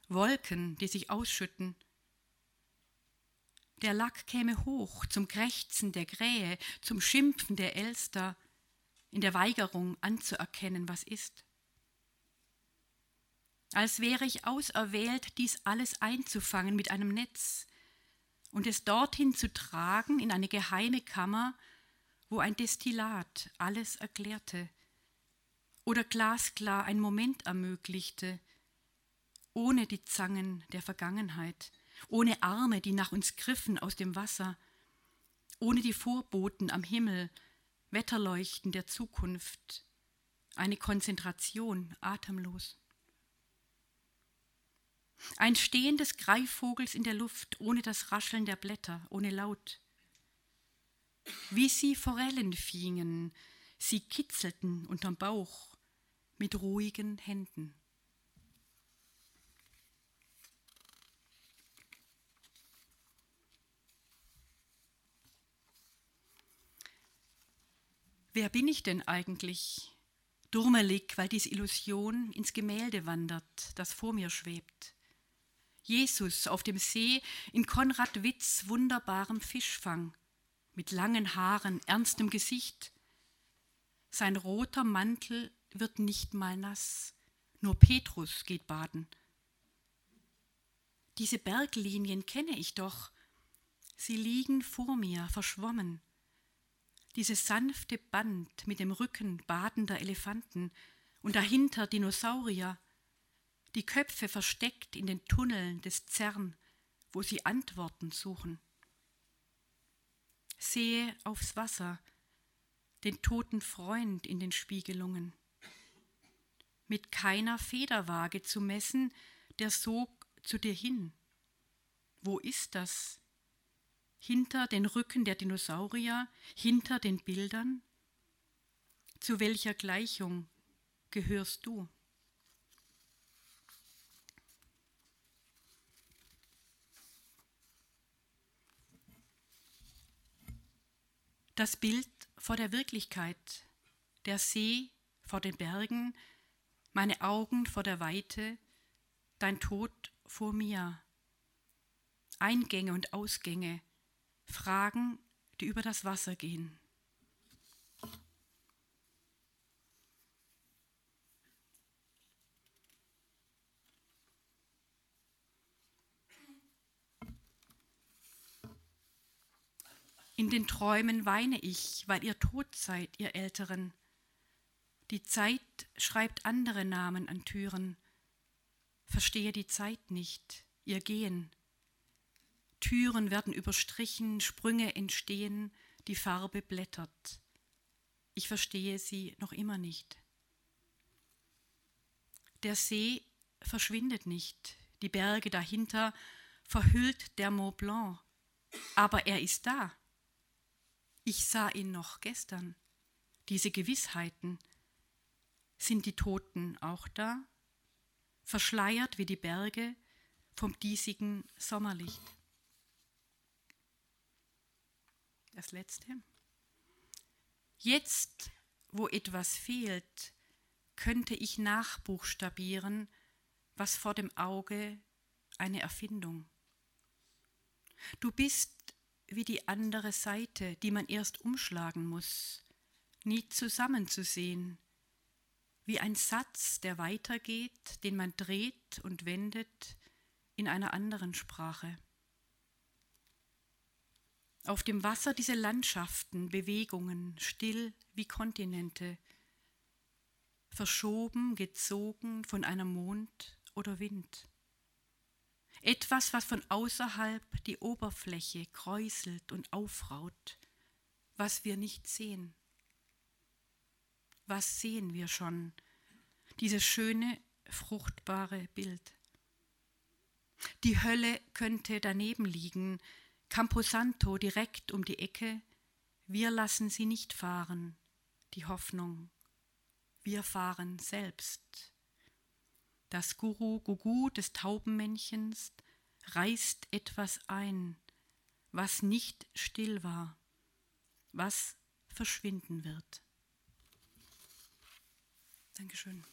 Wolken, die sich ausschütten. Der Lack käme hoch zum Krächzen der Krähe, zum Schimpfen der Elster, in der Weigerung anzuerkennen, was ist. Als wäre ich auserwählt, dies alles einzufangen mit einem Netz und es dorthin zu tragen in eine geheime Kammer, wo ein Destillat alles erklärte oder glasklar ein Moment ermöglichte, ohne die Zangen der Vergangenheit, ohne Arme, die nach uns griffen aus dem Wasser, ohne die Vorboten am Himmel, Wetterleuchten der Zukunft, eine Konzentration atemlos. Ein Stehen des Greifvogels in der Luft, ohne das Rascheln der Blätter, ohne Laut. Wie sie Forellen fingen, sie kitzelten unterm Bauch mit ruhigen Händen. Wer bin ich denn eigentlich? Durmelig, weil diese Illusion ins Gemälde wandert, das vor mir schwebt. Jesus auf dem See in Konrad Witz wunderbarem Fischfang, mit langen Haaren, ernstem Gesicht. Sein roter Mantel wird nicht mal nass, nur Petrus geht baden. Diese Berglinien kenne ich doch, sie liegen vor mir verschwommen. Dieses sanfte Band mit dem Rücken badender Elefanten und dahinter Dinosaurier, die Köpfe versteckt in den Tunneln des CERN, wo sie Antworten suchen. Sehe aufs Wasser, den toten Freund in den Spiegelungen. Mit keiner Federwaage zu messen, der sog zu dir hin. Wo ist das? Hinter den Rücken der Dinosaurier, hinter den Bildern? Zu welcher Gleichung gehörst du? das Bild vor der Wirklichkeit, der See vor den Bergen, meine Augen vor der Weite, dein Tod vor mir. Eingänge und Ausgänge, Fragen, die über das Wasser gehen. In den Träumen weine ich, weil ihr tot seid, ihr Älteren. Die Zeit schreibt andere Namen an Türen. Verstehe die Zeit nicht, ihr Gehen. Türen werden überstrichen, Sprünge entstehen, die Farbe blättert. Ich verstehe sie noch immer nicht. Der See verschwindet nicht, die Berge dahinter verhüllt der Mont Blanc, aber er ist da. Ich sah ihn noch gestern. Diese Gewissheiten. Sind die Toten auch da? Verschleiert wie die Berge vom diesigen Sommerlicht. Das letzte. Jetzt, wo etwas fehlt, könnte ich nachbuchstabieren, was vor dem Auge eine Erfindung. Du bist wie die andere Seite, die man erst umschlagen muss, nie zusammenzusehen, wie ein Satz, der weitergeht, den man dreht und wendet in einer anderen Sprache. Auf dem Wasser diese Landschaften, Bewegungen, still wie Kontinente, verschoben, gezogen von einem Mond oder Wind. Etwas, was von außerhalb die Oberfläche kräuselt und aufraut, was wir nicht sehen. Was sehen wir schon? Dieses schöne, fruchtbare Bild. Die Hölle könnte daneben liegen, Camposanto direkt um die Ecke. Wir lassen sie nicht fahren, die Hoffnung. Wir fahren selbst. Das Guru-Gugu des Taubenmännchens reißt etwas ein, was nicht still war, was verschwinden wird. Dankeschön.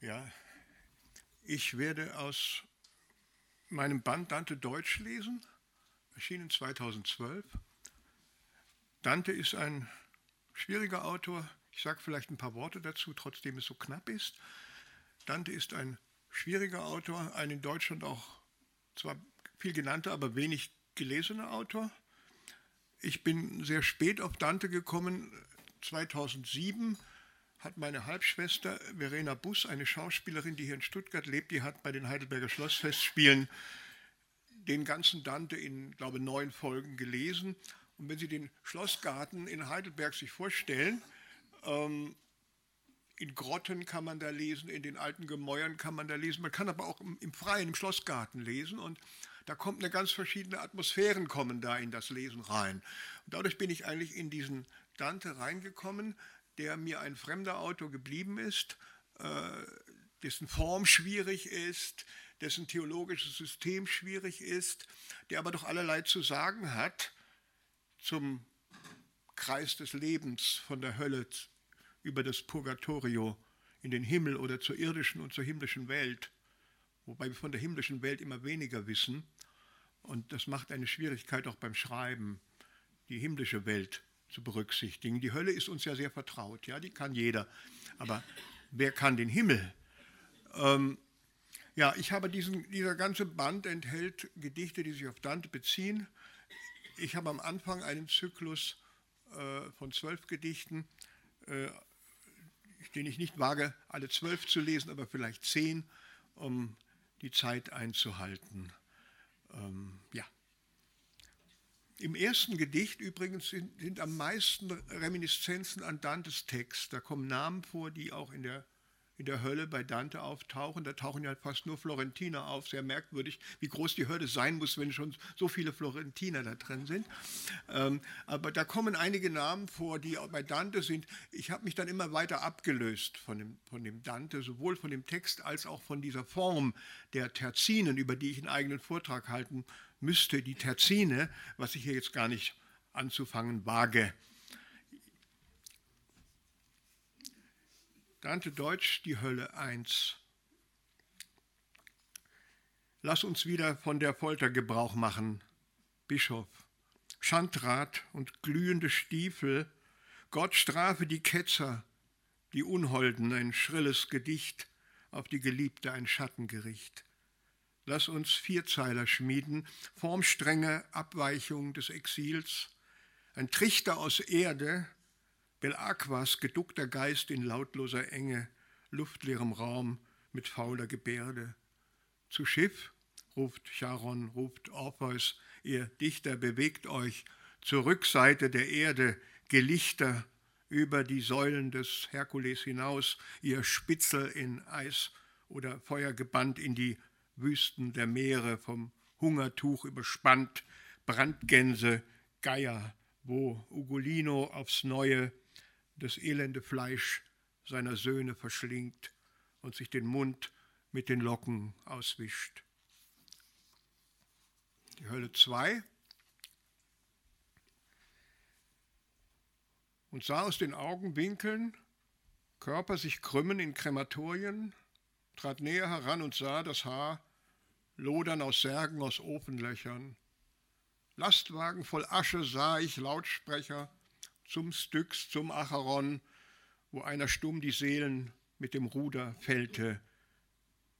Ja, ich werde aus meinem Band Dante Deutsch lesen, erschienen 2012. Dante ist ein schwieriger Autor. Ich sage vielleicht ein paar Worte dazu, trotzdem es so knapp ist. Dante ist ein schwieriger Autor, ein in Deutschland auch zwar viel genannter, aber wenig gelesener Autor. Ich bin sehr spät auf Dante gekommen, 2007 hat meine Halbschwester Verena Buss, eine Schauspielerin, die hier in Stuttgart lebt, die hat bei den Heidelberger Schlossfestspielen den ganzen Dante in, glaube ich, neun Folgen gelesen. Und wenn Sie den Schlossgarten in Heidelberg sich vorstellen, ähm, in Grotten kann man da lesen, in den alten Gemäuern kann man da lesen, man kann aber auch im, im Freien, im Schlossgarten lesen und da kommt eine ganz verschiedene Atmosphären kommen da in das Lesen rein. Und dadurch bin ich eigentlich in diesen Dante reingekommen, der mir ein fremder Autor geblieben ist, äh, dessen Form schwierig ist, dessen theologisches System schwierig ist, der aber doch allerlei zu sagen hat zum Kreis des Lebens von der Hölle über das Purgatorio in den Himmel oder zur irdischen und zur himmlischen Welt, wobei wir von der himmlischen Welt immer weniger wissen. Und das macht eine Schwierigkeit auch beim Schreiben, die himmlische Welt zu berücksichtigen. Die Hölle ist uns ja sehr vertraut, ja, die kann jeder. Aber wer kann den Himmel? Ähm, ja, ich habe diesen, dieser ganze Band enthält Gedichte, die sich auf Dante beziehen. Ich habe am Anfang einen Zyklus äh, von zwölf Gedichten, äh, den ich nicht wage, alle zwölf zu lesen, aber vielleicht zehn, um die Zeit einzuhalten. Ähm, ja. Im ersten Gedicht übrigens sind, sind, am meisten Reminiszenzen an Dantes Text. Da kommen Namen vor, die auch in der, in der Hölle bei Dante auftauchen. Da tauchen ja fast nur Florentiner auf. Sehr merkwürdig, wie groß die Hölle sein muss, wenn schon so viele Florentiner da drin sind. Ähm, aber da kommen einige Namen vor, die auch bei Dante sind. Ich habe mich dann immer weiter abgelöst von dem, von dem Dante, sowohl von dem Text als auch von dieser Form der Terzinen, über die ich einen eigenen Vortrag halten müsste die Terzine, was ich hier jetzt gar nicht anzufangen wage. Dante Deutsch, die Hölle 1. Lass uns wieder von der Folter Gebrauch machen, Bischof. Schandrat und glühende Stiefel, Gott strafe die Ketzer, die Unholden, ein schrilles Gedicht, auf die Geliebte ein Schattengericht. Lass uns Vierzeiler schmieden, formstrenge Abweichung des Exils, ein Trichter aus Erde, Belacquas geduckter Geist in lautloser Enge, luftleerem Raum mit fauler Gebärde. Zu Schiff, ruft Charon, ruft Orpheus, ihr Dichter bewegt euch zur Rückseite der Erde, Gelichter über die Säulen des Herkules hinaus, ihr Spitzel in Eis oder Feuer gebannt in die Wüsten der Meere vom Hungertuch überspannt, Brandgänse, Geier, wo Ugolino aufs Neue das elende Fleisch seiner Söhne verschlingt und sich den Mund mit den Locken auswischt. Die Hölle 2 und sah aus den Augenwinkeln Körper sich krümmen in Krematorien, trat näher heran und sah das Haar lodern aus Särgen, aus Ofenlöchern. Lastwagen voll Asche sah ich Lautsprecher zum Styx, zum Acheron, wo einer stumm die Seelen mit dem Ruder fällte,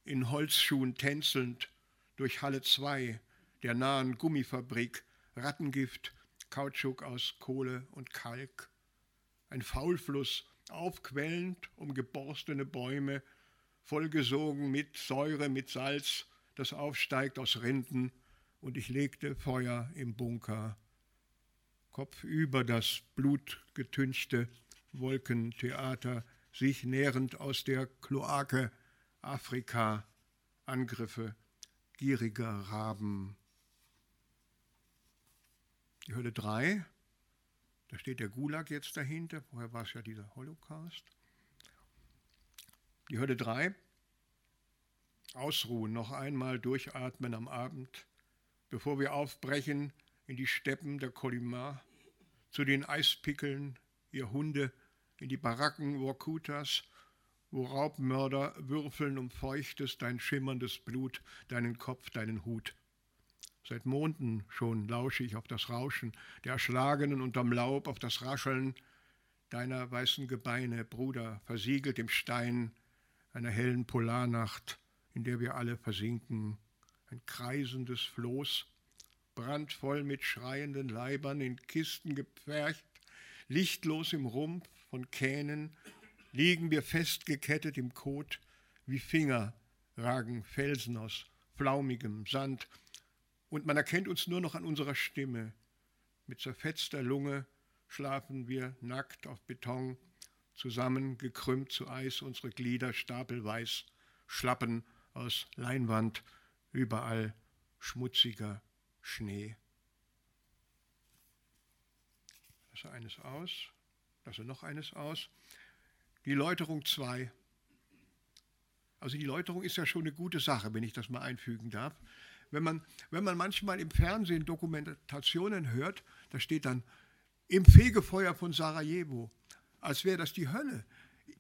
in Holzschuhen tänzelnd durch Halle 2 der nahen Gummifabrik, Rattengift, Kautschuk aus Kohle und Kalk. Ein Faulfluss, aufquellend um geborstene Bäume, vollgesogen mit Säure, mit Salz, das aufsteigt aus Rinden, und ich legte Feuer im Bunker. Kopf über das blutgetünchte Wolkentheater, sich nährend aus der Kloake Afrika, Angriffe gieriger Raben. Die Hölle 3, da steht der Gulag jetzt dahinter, vorher war es ja dieser Holocaust. Die Hölle 3, ausruhen, noch einmal durchatmen am Abend, bevor wir aufbrechen in die Steppen der Kolimar, zu den Eispickeln, ihr Hunde, in die Baracken Workutas, wo Raubmörder würfeln um feuchtes, dein schimmerndes Blut, deinen Kopf, deinen Hut. Seit Monden schon lausche ich auf das Rauschen der Erschlagenen unterm Laub, auf das Rascheln deiner weißen Gebeine, Bruder, versiegelt im Stein einer hellen Polarnacht, in der wir alle versinken. Ein kreisendes Floß, brandvoll mit schreienden Leibern, in Kisten gepfercht, lichtlos im Rumpf von Kähnen, liegen wir festgekettet im Kot, wie Finger ragen Felsen aus flaumigem Sand, und man erkennt uns nur noch an unserer Stimme. Mit zerfetzter Lunge schlafen wir nackt auf Beton, zusammengekrümmt zu Eis, unsere Glieder stapelweiß, Schlappen aus Leinwand, überall schmutziger Schnee. Lasse eines aus, lasse noch eines aus. Die Läuterung 2. Also die Läuterung ist ja schon eine gute Sache, wenn ich das mal einfügen darf wenn man, wenn man manchmal im Fernsehen Dokumentationen hört, da steht dann im Fegefeuer von Sarajevo, als wäre das die Hölle.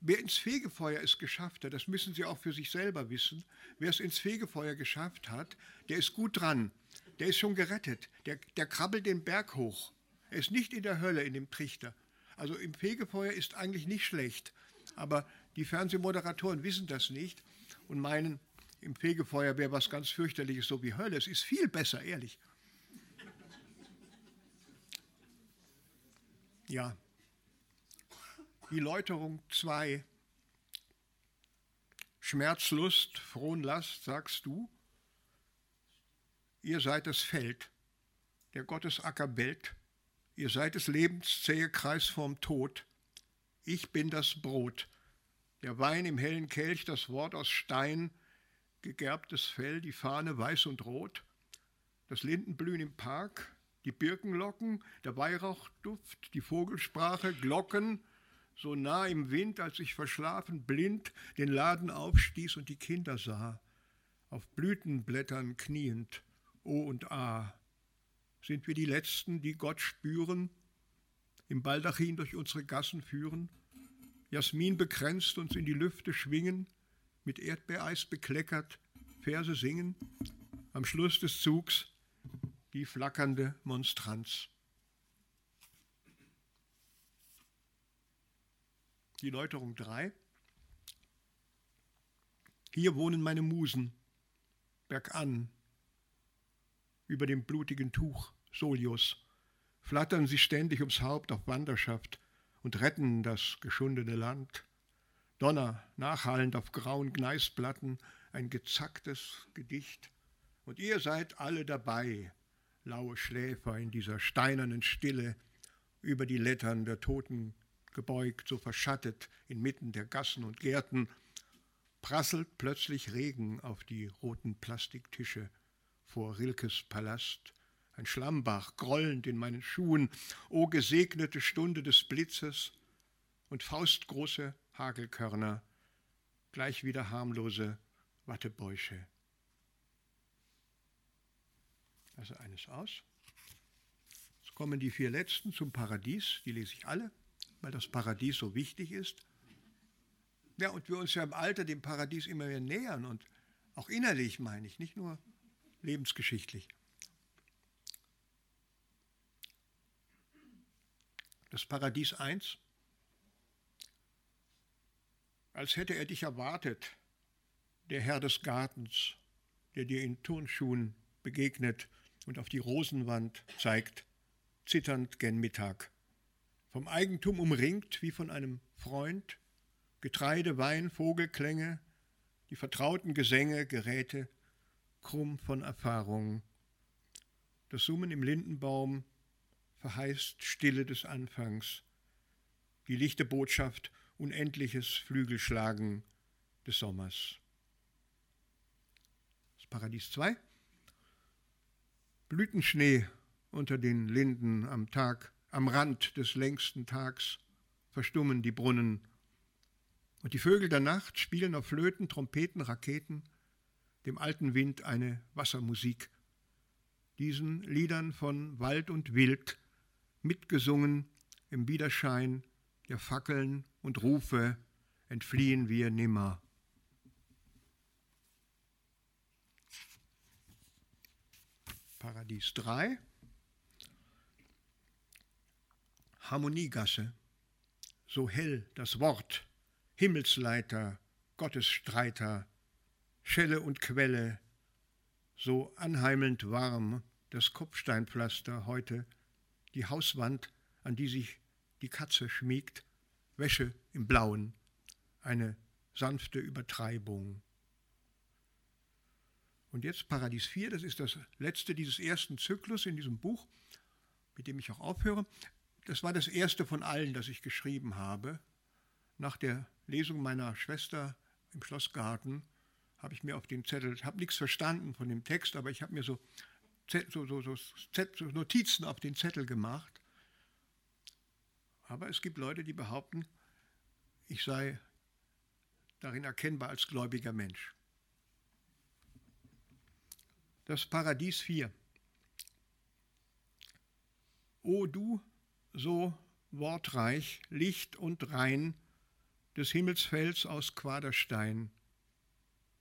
Wer ins Fegefeuer es geschafft hat, das müssen Sie auch für sich selber wissen, wer es ins Fegefeuer geschafft hat, der ist gut dran, der ist schon gerettet, der, der krabbelt den Berg hoch. Er ist nicht in der Hölle, in dem Trichter. Also im Fegefeuer ist eigentlich nicht schlecht, aber die Fernsehmoderatoren wissen das nicht und meinen, im Fegefeuer wäre was ganz fürchterliches, so wie Hölle. Es ist viel besser, ehrlich. Ja. Die Läuterung 2. Schmerzlust, Frohnlast, sagst du. Ihr seid das Feld, der Gottesacker bellt. Ihr seid des Lebens zähe Kreis vorm Tod. Ich bin das Brot, der Wein im hellen Kelch, das Wort aus Stein, gegerbtes Fell, die Fahne weiß und rot, das Lindenblühen im Park, die Birkenlocken, der Weihrauchduft, die Vogelsprache, Glocken, so nah im Wind, als ich verschlafen blind den Laden aufstieß und die Kinder sah, auf Blütenblättern kniend, O und A. Sind wir die Letzten, die Gott spüren, im Baldachin durch unsere Gassen führen, Jasmin bekränzt uns in die Lüfte schwingen, mit Erdbeereis bekleckert, Verse singen, am Schluss des Zugs die flackernde Monstranz. Die Läuterung 3. Hier wohnen meine Musen, bergan, über dem blutigen Tuch, Solius, flattern sie ständig ums Haupt auf Wanderschaft und retten das geschundene Land. Donner nachhallend auf grauen Gneisplatten, ein gezacktes Gedicht. Und ihr seid alle dabei, laue Schläfer in dieser steinernen Stille, über die Lettern der Toten gebeugt, so verschattet inmitten der Gassen und Gärten, prasselt plötzlich Regen auf die roten Plastiktische vor Rilkes Palast, ein Schlammbach grollend in meinen Schuhen, o gesegnete Stunde des Blitzes, und faustgroße Hagelkörner, gleich wieder harmlose Wattebäusche. Also eines aus. Jetzt kommen die vier letzten zum Paradies, die lese ich alle, weil das Paradies so wichtig ist. Ja, und wir uns ja im Alter dem Paradies immer mehr nähern und auch innerlich meine ich, nicht nur lebensgeschichtlich. Das Paradies 1, als hätte er dich erwartet, der Herr des Gartens, der dir in Turnschuhen begegnet und auf die Rosenwand zeigt, zitternd gen Mittag. Vom Eigentum umringt wie von einem Freund, Getreide, Wein, Vogelklänge, die vertrauten Gesänge, Geräte, krumm von Erfahrung. Das Summen im Lindenbaum verheißt Stille des Anfangs, die lichte Botschaft unendliches Flügelschlagen des Sommers. Das Paradies 2. Blütenschnee unter den Linden am Tag, am Rand des längsten Tags verstummen die Brunnen. Und die Vögel der Nacht spielen auf Flöten, Trompeten, Raketen, dem alten Wind eine Wassermusik. Diesen Liedern von Wald und Wild mitgesungen im Widerschein der Fackeln und Rufe entfliehen wir nimmer. Paradies 3. Harmoniegasse, so hell das Wort, Himmelsleiter, Gottesstreiter, Schelle und Quelle, so anheimelnd warm das Kopfsteinpflaster heute die Hauswand, an die sich die Katze schmiegt, Wäsche im Blauen, eine sanfte Übertreibung. Und jetzt Paradies 4, das ist das letzte dieses ersten Zyklus in diesem Buch, mit dem ich auch aufhöre. Das war das erste von allen, das ich geschrieben habe. Nach der Lesung meiner Schwester im Schlossgarten habe ich mir auf den Zettel, ich habe nichts verstanden von dem Text, aber ich habe mir so so, so, so, Notizen auf den Zettel gemacht. Aber es gibt Leute, die behaupten, ich sei darin erkennbar als gläubiger Mensch. Das Paradies 4. O du, so wortreich, licht und rein, des Himmelsfels aus Quaderstein,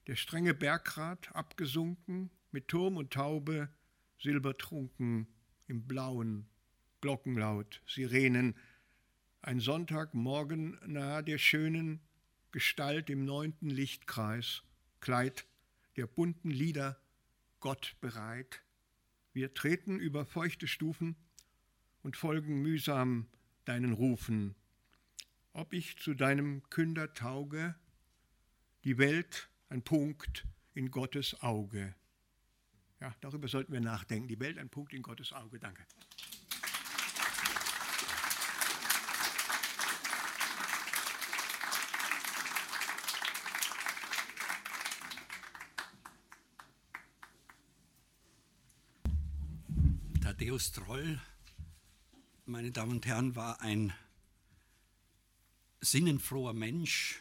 der strenge Berggrat abgesunken, mit Turm und Taube, silbertrunken im Blauen, Glockenlaut, Sirenen, ein Sonntagmorgen nahe der schönen Gestalt im neunten Lichtkreis, Kleid der bunten Lieder, Gott bereit. Wir treten über feuchte Stufen und folgen mühsam deinen Rufen. Ob ich zu deinem Künder tauge, die Welt ein Punkt in Gottes Auge. Ja, darüber sollten wir nachdenken. Die Welt ein Punkt in Gottes Auge. Danke. Thaddeus Troll, meine Damen und Herren, war ein sinnenfroher Mensch.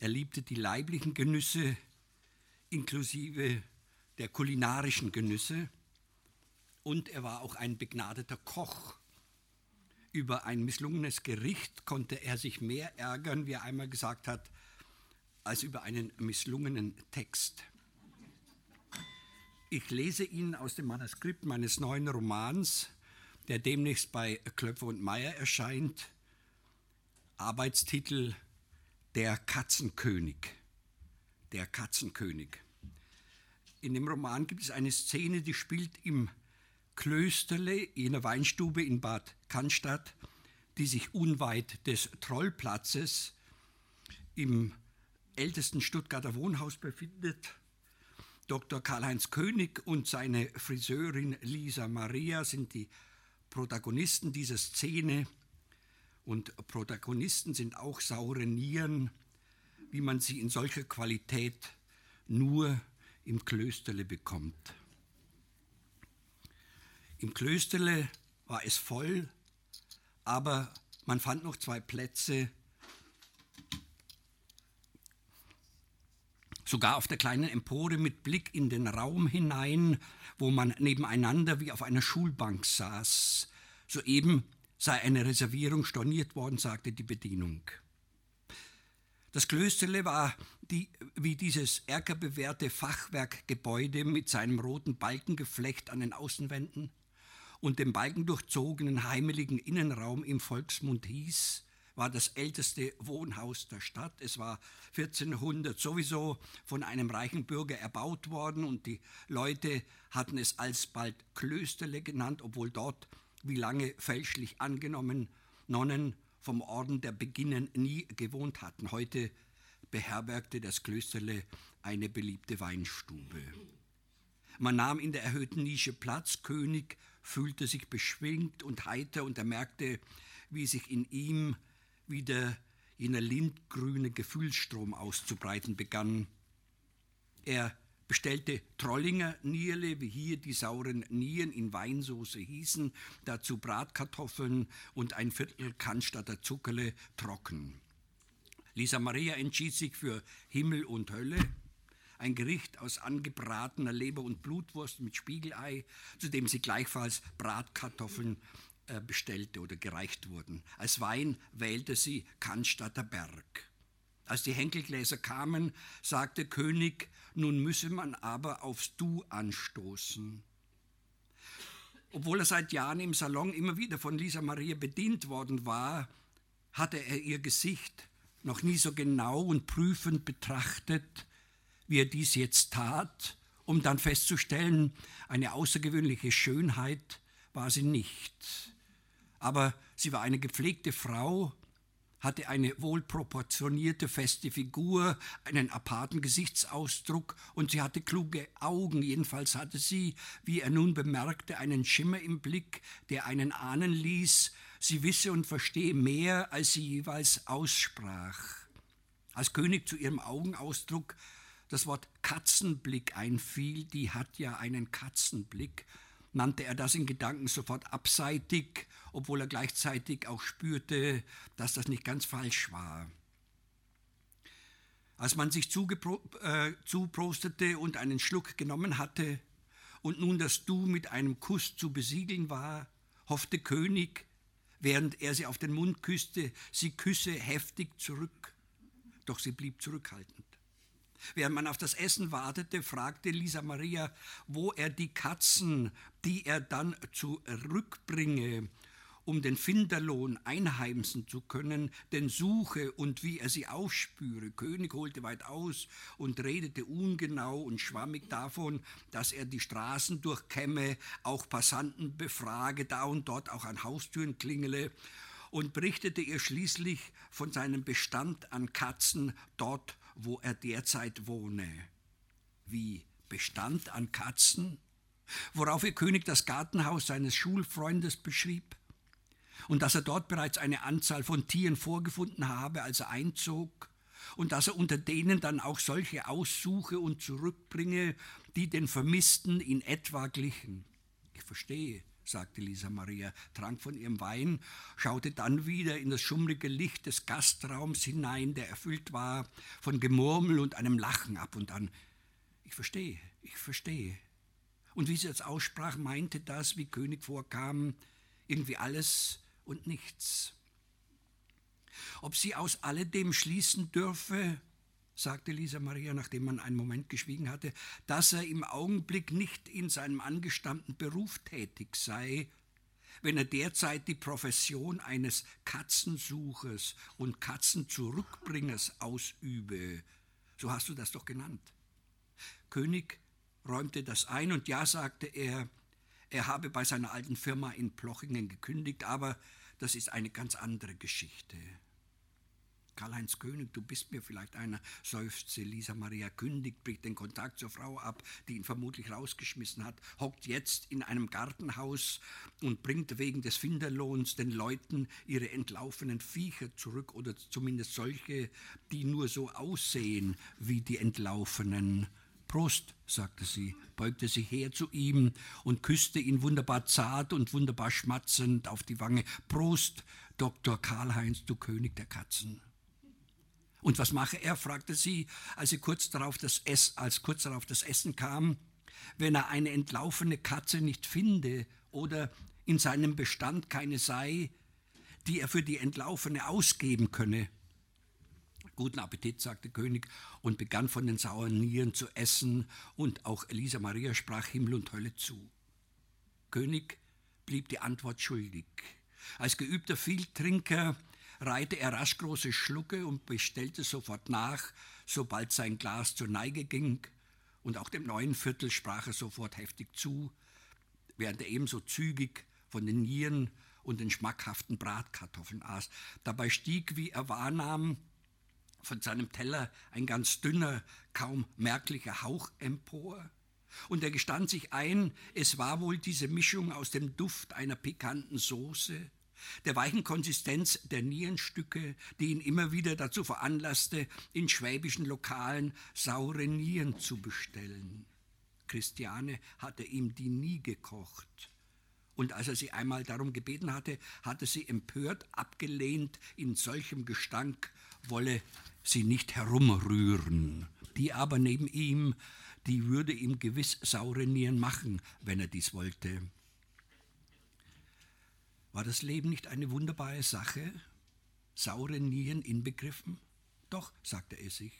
Er liebte die leiblichen Genüsse inklusive der kulinarischen Genüsse und er war auch ein begnadeter Koch. Über ein misslungenes Gericht konnte er sich mehr ärgern, wie er einmal gesagt hat, als über einen misslungenen Text. Ich lese Ihnen aus dem Manuskript meines neuen Romans, der demnächst bei Klöpfer und Meyer erscheint, Arbeitstitel Der Katzenkönig. Der Katzenkönig. In dem Roman gibt es eine Szene, die spielt im Klösterle, in einer Weinstube in Bad Cannstatt, die sich unweit des Trollplatzes im ältesten Stuttgarter Wohnhaus befindet. Dr. Karl-Heinz König und seine Friseurin Lisa Maria sind die Protagonisten dieser Szene. Und Protagonisten sind auch saure Nieren, wie man sie in solcher Qualität nur im Klösterle bekommt. Im Klösterle war es voll, aber Man fand noch zwei Plätze, sogar auf der kleinen Empore mit Blick in den Raum hinein, wo man nebeneinander wie auf einer Schulbank saß. Soeben sei eine Reservierung storniert worden, sagte die Bedienung. Das Klösterle war die, wie dieses erkerbewährte Fachwerkgebäude mit seinem roten Balkengeflecht an den Außenwänden und dem balkendurchzogenen heimeligen Innenraum im Volksmund hieß, war das älteste Wohnhaus der Stadt. Es war 1400 sowieso von einem reichen Bürger erbaut worden und die Leute hatten es alsbald Klösterle genannt, obwohl dort, wie lange fälschlich angenommen, Nonnen vom Orden der Beginnen nie gewohnt hatten. Heute beherbergte das Klösterle eine beliebte Weinstube. Man nahm in der erhöhten Nische Platz, König fühlte sich beschwingt und heiter und er merkte, wie sich in ihm wieder jener lindgrüne Gefühlsstrom auszubreiten begann. Er bestellte Trollinger Nierle, wie hier die sauren Nieren in Weinsoße hießen, dazu Bratkartoffeln und ein Viertel Cannstatter Zuckerle trocken. Lisa Maria entschied sich für Himmel und Hölle, ein Gericht aus angebratener Leber und Blutwurst mit Spiegelei, zu dem sie gleichfalls Bratkartoffeln bestellte oder gereicht wurden. Als Wein wählte sie Cannstatter Berg. Als die Henkelgläser kamen, sagte König, nun müsse man aber aufs Du anstoßen. Obwohl er seit Jahren im Salon immer wieder von Lisa Maria bedient worden war, hatte er ihr Gesicht noch nie so genau und prüfend betrachtet, wie er dies jetzt tat, um dann festzustellen, eine außergewöhnliche Schönheit war sie nicht aber sie war eine gepflegte Frau, hatte eine wohlproportionierte, feste Figur, einen aparten Gesichtsausdruck und sie hatte kluge Augen. Jedenfalls hatte sie, wie er nun bemerkte, einen Schimmer im Blick, der einen ahnen ließ, sie wisse und verstehe mehr, als sie jeweils aussprach. Als König zu ihrem Augenausdruck das Wort Katzenblick einfiel, die hat ja einen Katzenblick, nannte er das in Gedanken sofort abseitig, obwohl er gleichzeitig auch spürte, dass das nicht ganz falsch war. Als man sich äh, zuprostete und einen Schluck genommen hatte und nun das Du mit einem Kuss zu besiegeln war, hoffte König, während er sie auf den Mund küsste, sie küsse heftig zurück. Doch sie blieb zurückhaltend. Während man auf das Essen wartete, fragte Lisa Maria, wo er die Katzen, die er dann zurückbringe, um den Finderlohn einheimsen zu können, denn suche und wie er sie aufspüre. König holte weit aus und redete ungenau und schwammig davon, dass er die Straßen durchkämme, auch Passanten befrage, da und dort auch an Haustüren klingele und berichtete ihr schließlich von seinem Bestand an Katzen dort, wo er derzeit wohne. Wie Bestand an Katzen? Worauf ihr König das Gartenhaus seines Schulfreundes beschrieb und dass er dort bereits eine Anzahl von Tieren vorgefunden habe, als er einzog, und dass er unter denen dann auch solche aussuche und zurückbringe, die den Vermissten in etwa glichen. Ich verstehe, sagte Lisa Maria, trank von ihrem Wein, schaute dann wieder in das schummrige Licht des Gastraums hinein, der erfüllt war von Gemurmel und einem Lachen ab und an. Ich verstehe, ich verstehe. Und wie sie es aussprach, meinte das, wie König vorkam, irgendwie alles und nichts. Ob sie aus alledem schließen dürfe, sagte Lisa Maria, nachdem man einen Moment geschwiegen hatte, dass er im Augenblick nicht in seinem angestammten Beruf tätig sei, wenn er derzeit die Profession eines Katzensuchers und Katzenzurückbringers ausübe. So hast du das doch genannt. König räumte das ein und ja, sagte er, er habe bei seiner alten Firma in Plochingen gekündigt, aber das ist eine ganz andere Geschichte. Karl-Heinz König, du bist mir vielleicht einer, seufzte Lisa Maria, kündigt, bricht den Kontakt zur Frau ab, die ihn vermutlich rausgeschmissen hat, hockt jetzt in einem Gartenhaus und bringt wegen des Finderlohns den Leuten ihre entlaufenen Viecher zurück oder zumindest solche, die nur so aussehen wie die entlaufenen Prost, sagte sie, beugte sich her zu ihm und küsste ihn wunderbar zart und wunderbar schmatzend auf die Wange. Prost, Dr. Karl-Heinz, du König der Katzen. Und was mache er? fragte sie, als, sie kurz darauf das Ess, als kurz darauf das Essen kam. Wenn er eine entlaufene Katze nicht finde oder in seinem Bestand keine sei, die er für die Entlaufene ausgeben könne. Guten Appetit, sagte König und begann von den sauren Nieren zu essen, und auch Elisa Maria sprach Himmel und Hölle zu. König blieb die Antwort schuldig. Als geübter Vieltrinker reihte er rasch große Schlucke und bestellte sofort nach, sobald sein Glas zur Neige ging, und auch dem neuen Viertel sprach er sofort heftig zu, während er ebenso zügig von den Nieren und den schmackhaften Bratkartoffeln aß. Dabei stieg, wie er wahrnahm, von seinem Teller ein ganz dünner, kaum merklicher Hauch empor. Und er gestand sich ein, es war wohl diese Mischung aus dem Duft einer pikanten Soße der weichen Konsistenz der Nierenstücke, die ihn immer wieder dazu veranlasste, in schwäbischen Lokalen saure Nieren zu bestellen. Christiane hatte ihm die nie gekocht. Und als er sie einmal darum gebeten hatte, hatte sie empört abgelehnt, in solchem Gestank wolle sie nicht herumrühren. Die aber neben ihm, die würde ihm gewiss saure Nieren machen, wenn er dies wollte. War das Leben nicht eine wunderbare Sache? Saure Nieren inbegriffen? Doch, sagte er sich.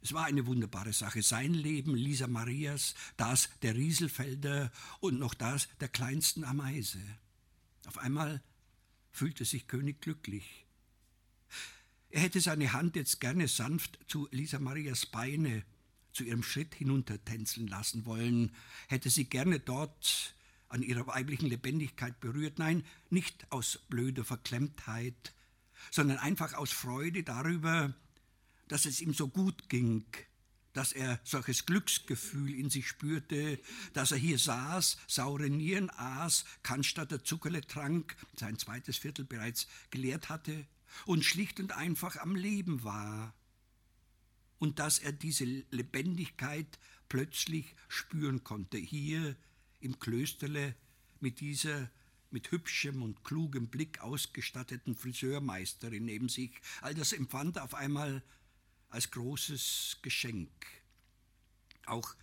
Es war eine wunderbare Sache. Sein Leben, Lisa Marias, das der Rieselfelder und noch das der kleinsten Ameise. Auf einmal fühlte sich König glücklich. Er hätte seine Hand jetzt gerne sanft zu Lisa Marias Beine, zu ihrem Schritt hinuntertänzeln lassen wollen, hätte sie gerne dort an ihrer weiblichen Lebendigkeit berührt. Nein, nicht aus blöder Verklemmtheit, sondern einfach aus Freude darüber, dass es ihm so gut ging, dass er solches Glücksgefühl in sich spürte, dass er hier saß, saure Nieren aß, Cannstatter Zuckerle trank, sein zweites Viertel bereits geleert hatte und schlicht und einfach am Leben war. Und dass er diese Lebendigkeit plötzlich spüren konnte, hier im Klösterle mit dieser mit hübschem und klugem Blick ausgestatteten Friseurmeisterin neben sich. All das empfand er auf einmal als großes Geschenk. Auch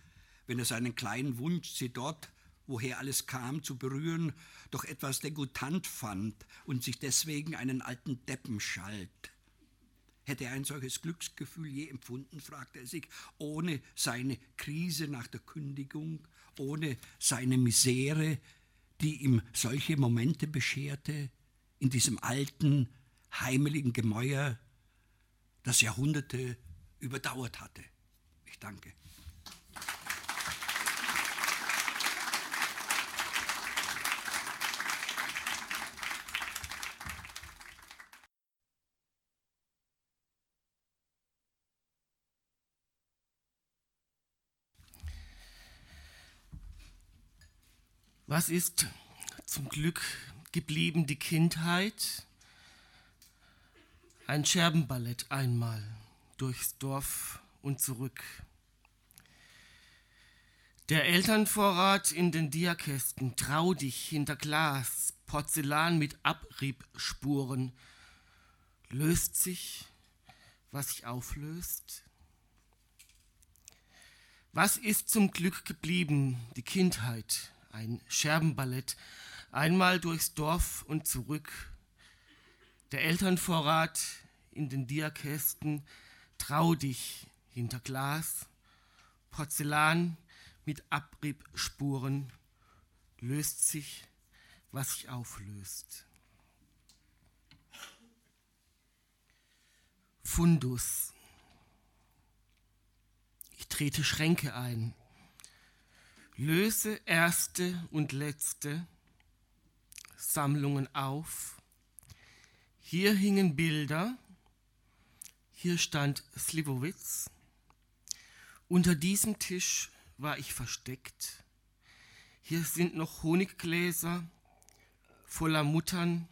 wenn er seinen kleinen Wunsch, sie dort, woher alles kam, zu berühren, doch etwas degutant fand und sich deswegen einen alten Deppen schalt. Hätte er ein solches Glücksgefühl je empfunden, fragte er sich, ohne seine Krise nach der Kündigung, ohne seine Misere, die ihm solche Momente bescherte, in diesem alten, heimeligen Gemäuer, das Jahrhunderte überdauert hatte. Ich danke. Was ist zum Glück geblieben die Kindheit? Ein Scherbenballett einmal durchs Dorf und zurück. Der Elternvorrat in den Diakästen, trau dich hinter Glas, Porzellan mit Abriebspuren, löst sich, was sich auflöst? Was ist zum Glück geblieben, die Kindheit? Ein Scherbenballett, einmal durchs Dorf und zurück. Der Elternvorrat in den Diakästen, trau dich hinter Glas, Porzellan mit Abriebspuren, löst sich, was sich auflöst. Fundus. Ich trete Schränke ein, Löse erste und letzte Sammlungen auf. Hier hingen Bilder, hier stand Slivovitz. Unter diesem Tisch war ich versteckt. Hier sind noch Honiggläser voller Muttern,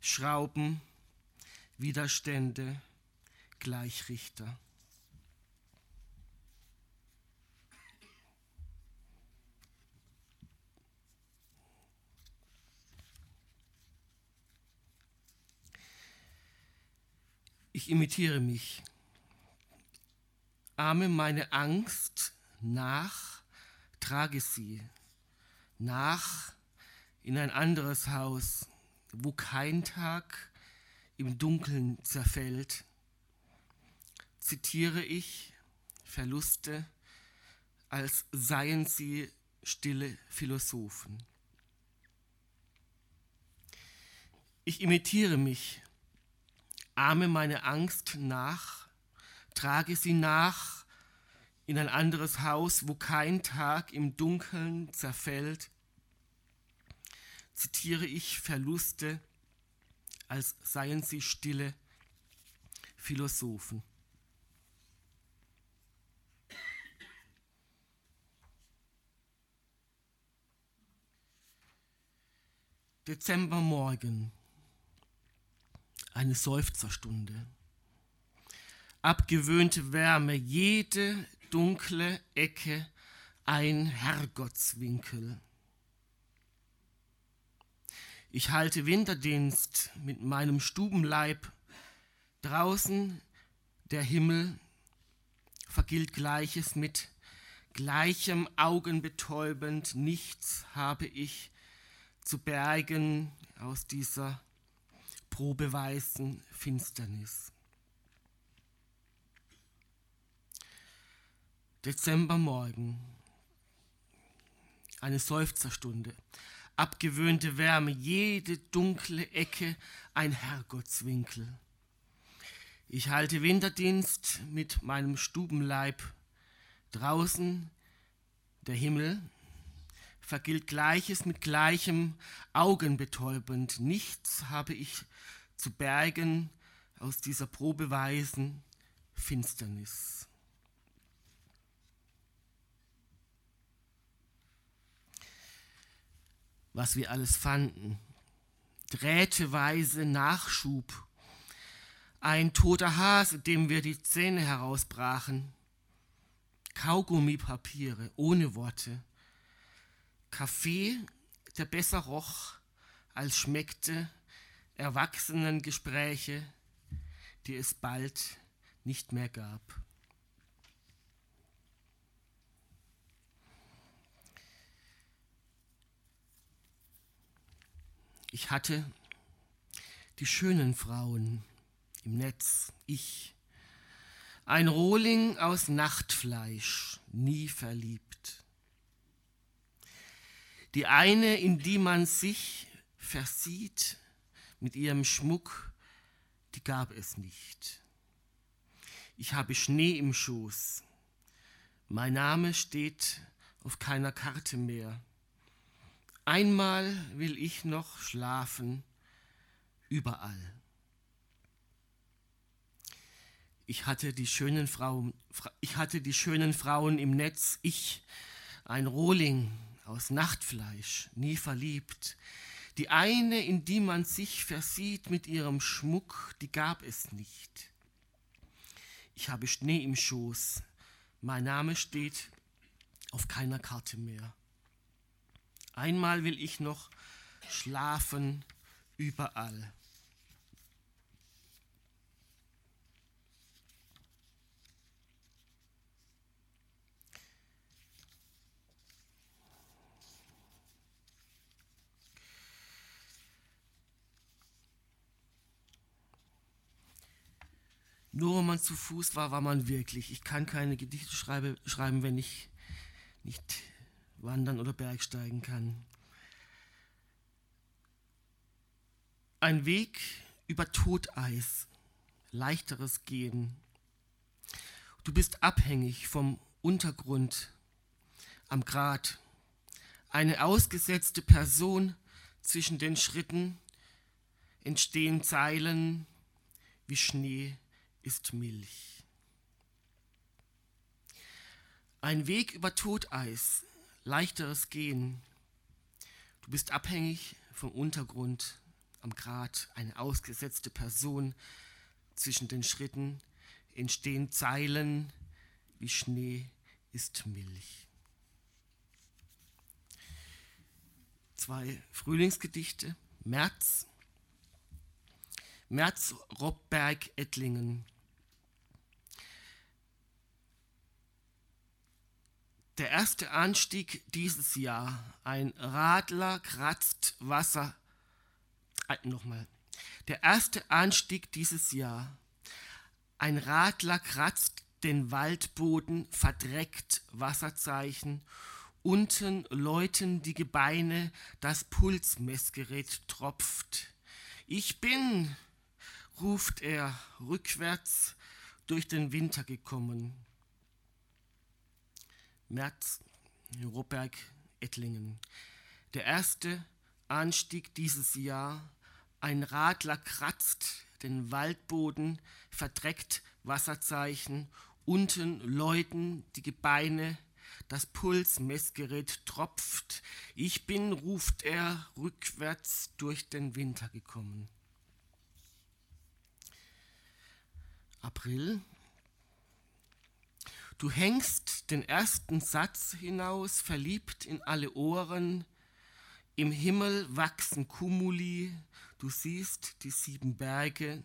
Schrauben, Widerstände, Gleichrichter. Ich imitiere mich. Ahme meine Angst nach, trage sie nach in ein anderes Haus, wo kein Tag im Dunkeln zerfällt. Zitiere ich Verluste, als seien sie stille Philosophen. Ich imitiere mich, ahme meine Angst nach, trage sie nach in ein anderes Haus, wo kein Tag im Dunkeln zerfällt, zitiere ich Verluste, als seien sie stille Philosophen. Dezembermorgen, eine Seufzerstunde. Abgewöhnte Wärme, jede dunkle Ecke, ein Herrgottswinkel. Ich halte Winterdienst mit meinem Stubenleib. Draußen der Himmel vergilt Gleiches mit gleichem Augenbetäubend. Nichts habe ich zu bergen aus dieser probeweißen Finsternis. Dezembermorgen, eine Seufzerstunde, abgewöhnte Wärme, jede dunkle Ecke ein Herrgottswinkel. Ich halte Winterdienst mit meinem Stubenleib. Draußen der Himmel vergilt Gleiches mit Gleichem, augenbetäubend. Nichts habe ich zu bergen aus dieser probeweisen Finsternis. Was wir alles fanden. Drähteweise Nachschub. Ein toter Hase, dem wir die Zähne herausbrachen. Kaugummipapiere ohne Worte Kaffee, der besser roch, als schmeckte, Erwachsenengespräche, die es bald nicht mehr gab. Ich hatte die schönen Frauen im Netz, ich, ein Rohling aus Nachtfleisch, nie verliebt die eine, in die man sich versieht mit ihrem Schmuck, die gab es nicht. Ich habe Schnee im Schoß. Mein Name steht auf keiner Karte mehr. Einmal will ich noch schlafen, überall. Ich hatte die schönen Frauen, ich hatte die schönen Frauen im Netz, ich, ein Rohling, aus Nachtfleisch, nie verliebt. Die eine, in die man sich versieht mit ihrem Schmuck, die gab es nicht. Ich habe Schnee im Schoß, mein Name steht auf keiner Karte mehr. Einmal will ich noch schlafen überall. Nur wenn man zu Fuß war, war man wirklich. Ich kann keine Gedichte schreibe, schreiben, wenn ich nicht wandern oder bergsteigen kann. Ein Weg über Toteis, leichteres Gehen. Du bist abhängig vom Untergrund am Grat. Eine ausgesetzte Person zwischen den Schritten entstehen Zeilen wie Schnee ist Milch. Ein Weg über Toteis, leichteres Gehen. Du bist abhängig vom Untergrund, am Grat, eine ausgesetzte Person. Zwischen den Schritten entstehen Zeilen wie Schnee ist Milch. Zwei Frühlingsgedichte, März. Merz Roppberg Ettlingen. Der erste Anstieg dieses Jahr. Ein Radler kratzt Wasser. Äh, Nochmal. Der erste Anstieg dieses Jahr. Ein Radler kratzt den Waldboden, verdreckt Wasserzeichen. Unten läuten die Gebeine, das Pulsmessgerät tropft. Ich bin, ruft er rückwärts durch den Winter gekommen. März, Roberg, Ettlingen. Der erste Anstieg dieses Jahr. Ein Radler kratzt den Waldboden, verdreckt Wasserzeichen. Unten läuten die Gebeine, das Pulsmessgerät tropft. Ich bin, ruft er, rückwärts durch den Winter gekommen. April Du hängst den ersten Satz hinaus, verliebt in alle Ohren. Im Himmel wachsen Kumuli, du siehst die sieben Berge.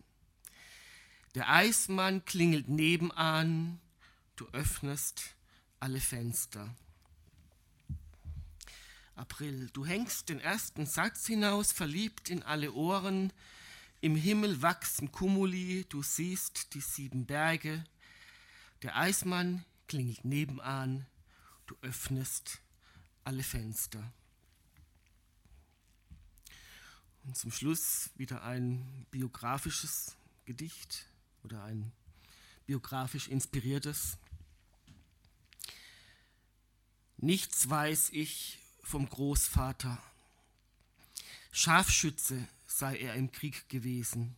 Der Eismann klingelt nebenan, du öffnest alle Fenster. April, du hängst den ersten Satz hinaus, verliebt in alle Ohren. Im Himmel wachsen Kumuli, du siehst die sieben Berge. Der Eismann klingelt nebenan, du öffnest alle Fenster. Und zum Schluss wieder ein biografisches Gedicht oder ein biografisch inspiriertes. Nichts weiß ich vom Großvater. Scharfschütze sei er im Krieg gewesen.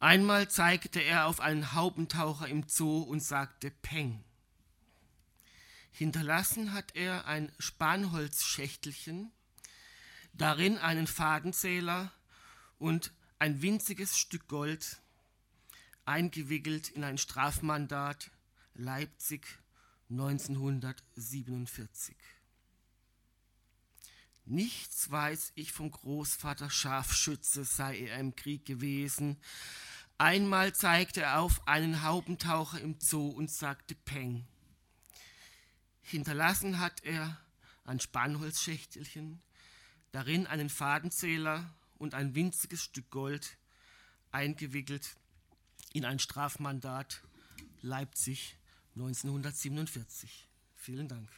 Einmal zeigte er auf einen Haubentaucher im Zoo und sagte Peng. Hinterlassen hat er ein Spanholzschächtelchen, darin einen Fadenzähler und ein winziges Stück Gold, eingewickelt in ein Strafmandat Leipzig 1947. Nichts weiß ich vom Großvater Scharfschütze, sei er im Krieg gewesen, Einmal zeigte er auf einen Haubentaucher im Zoo und sagte Peng. Hinterlassen hat er ein Spannholzschächtelchen, darin einen Fadenzähler und ein winziges Stück Gold, eingewickelt in ein Strafmandat Leipzig 1947. Vielen Dank.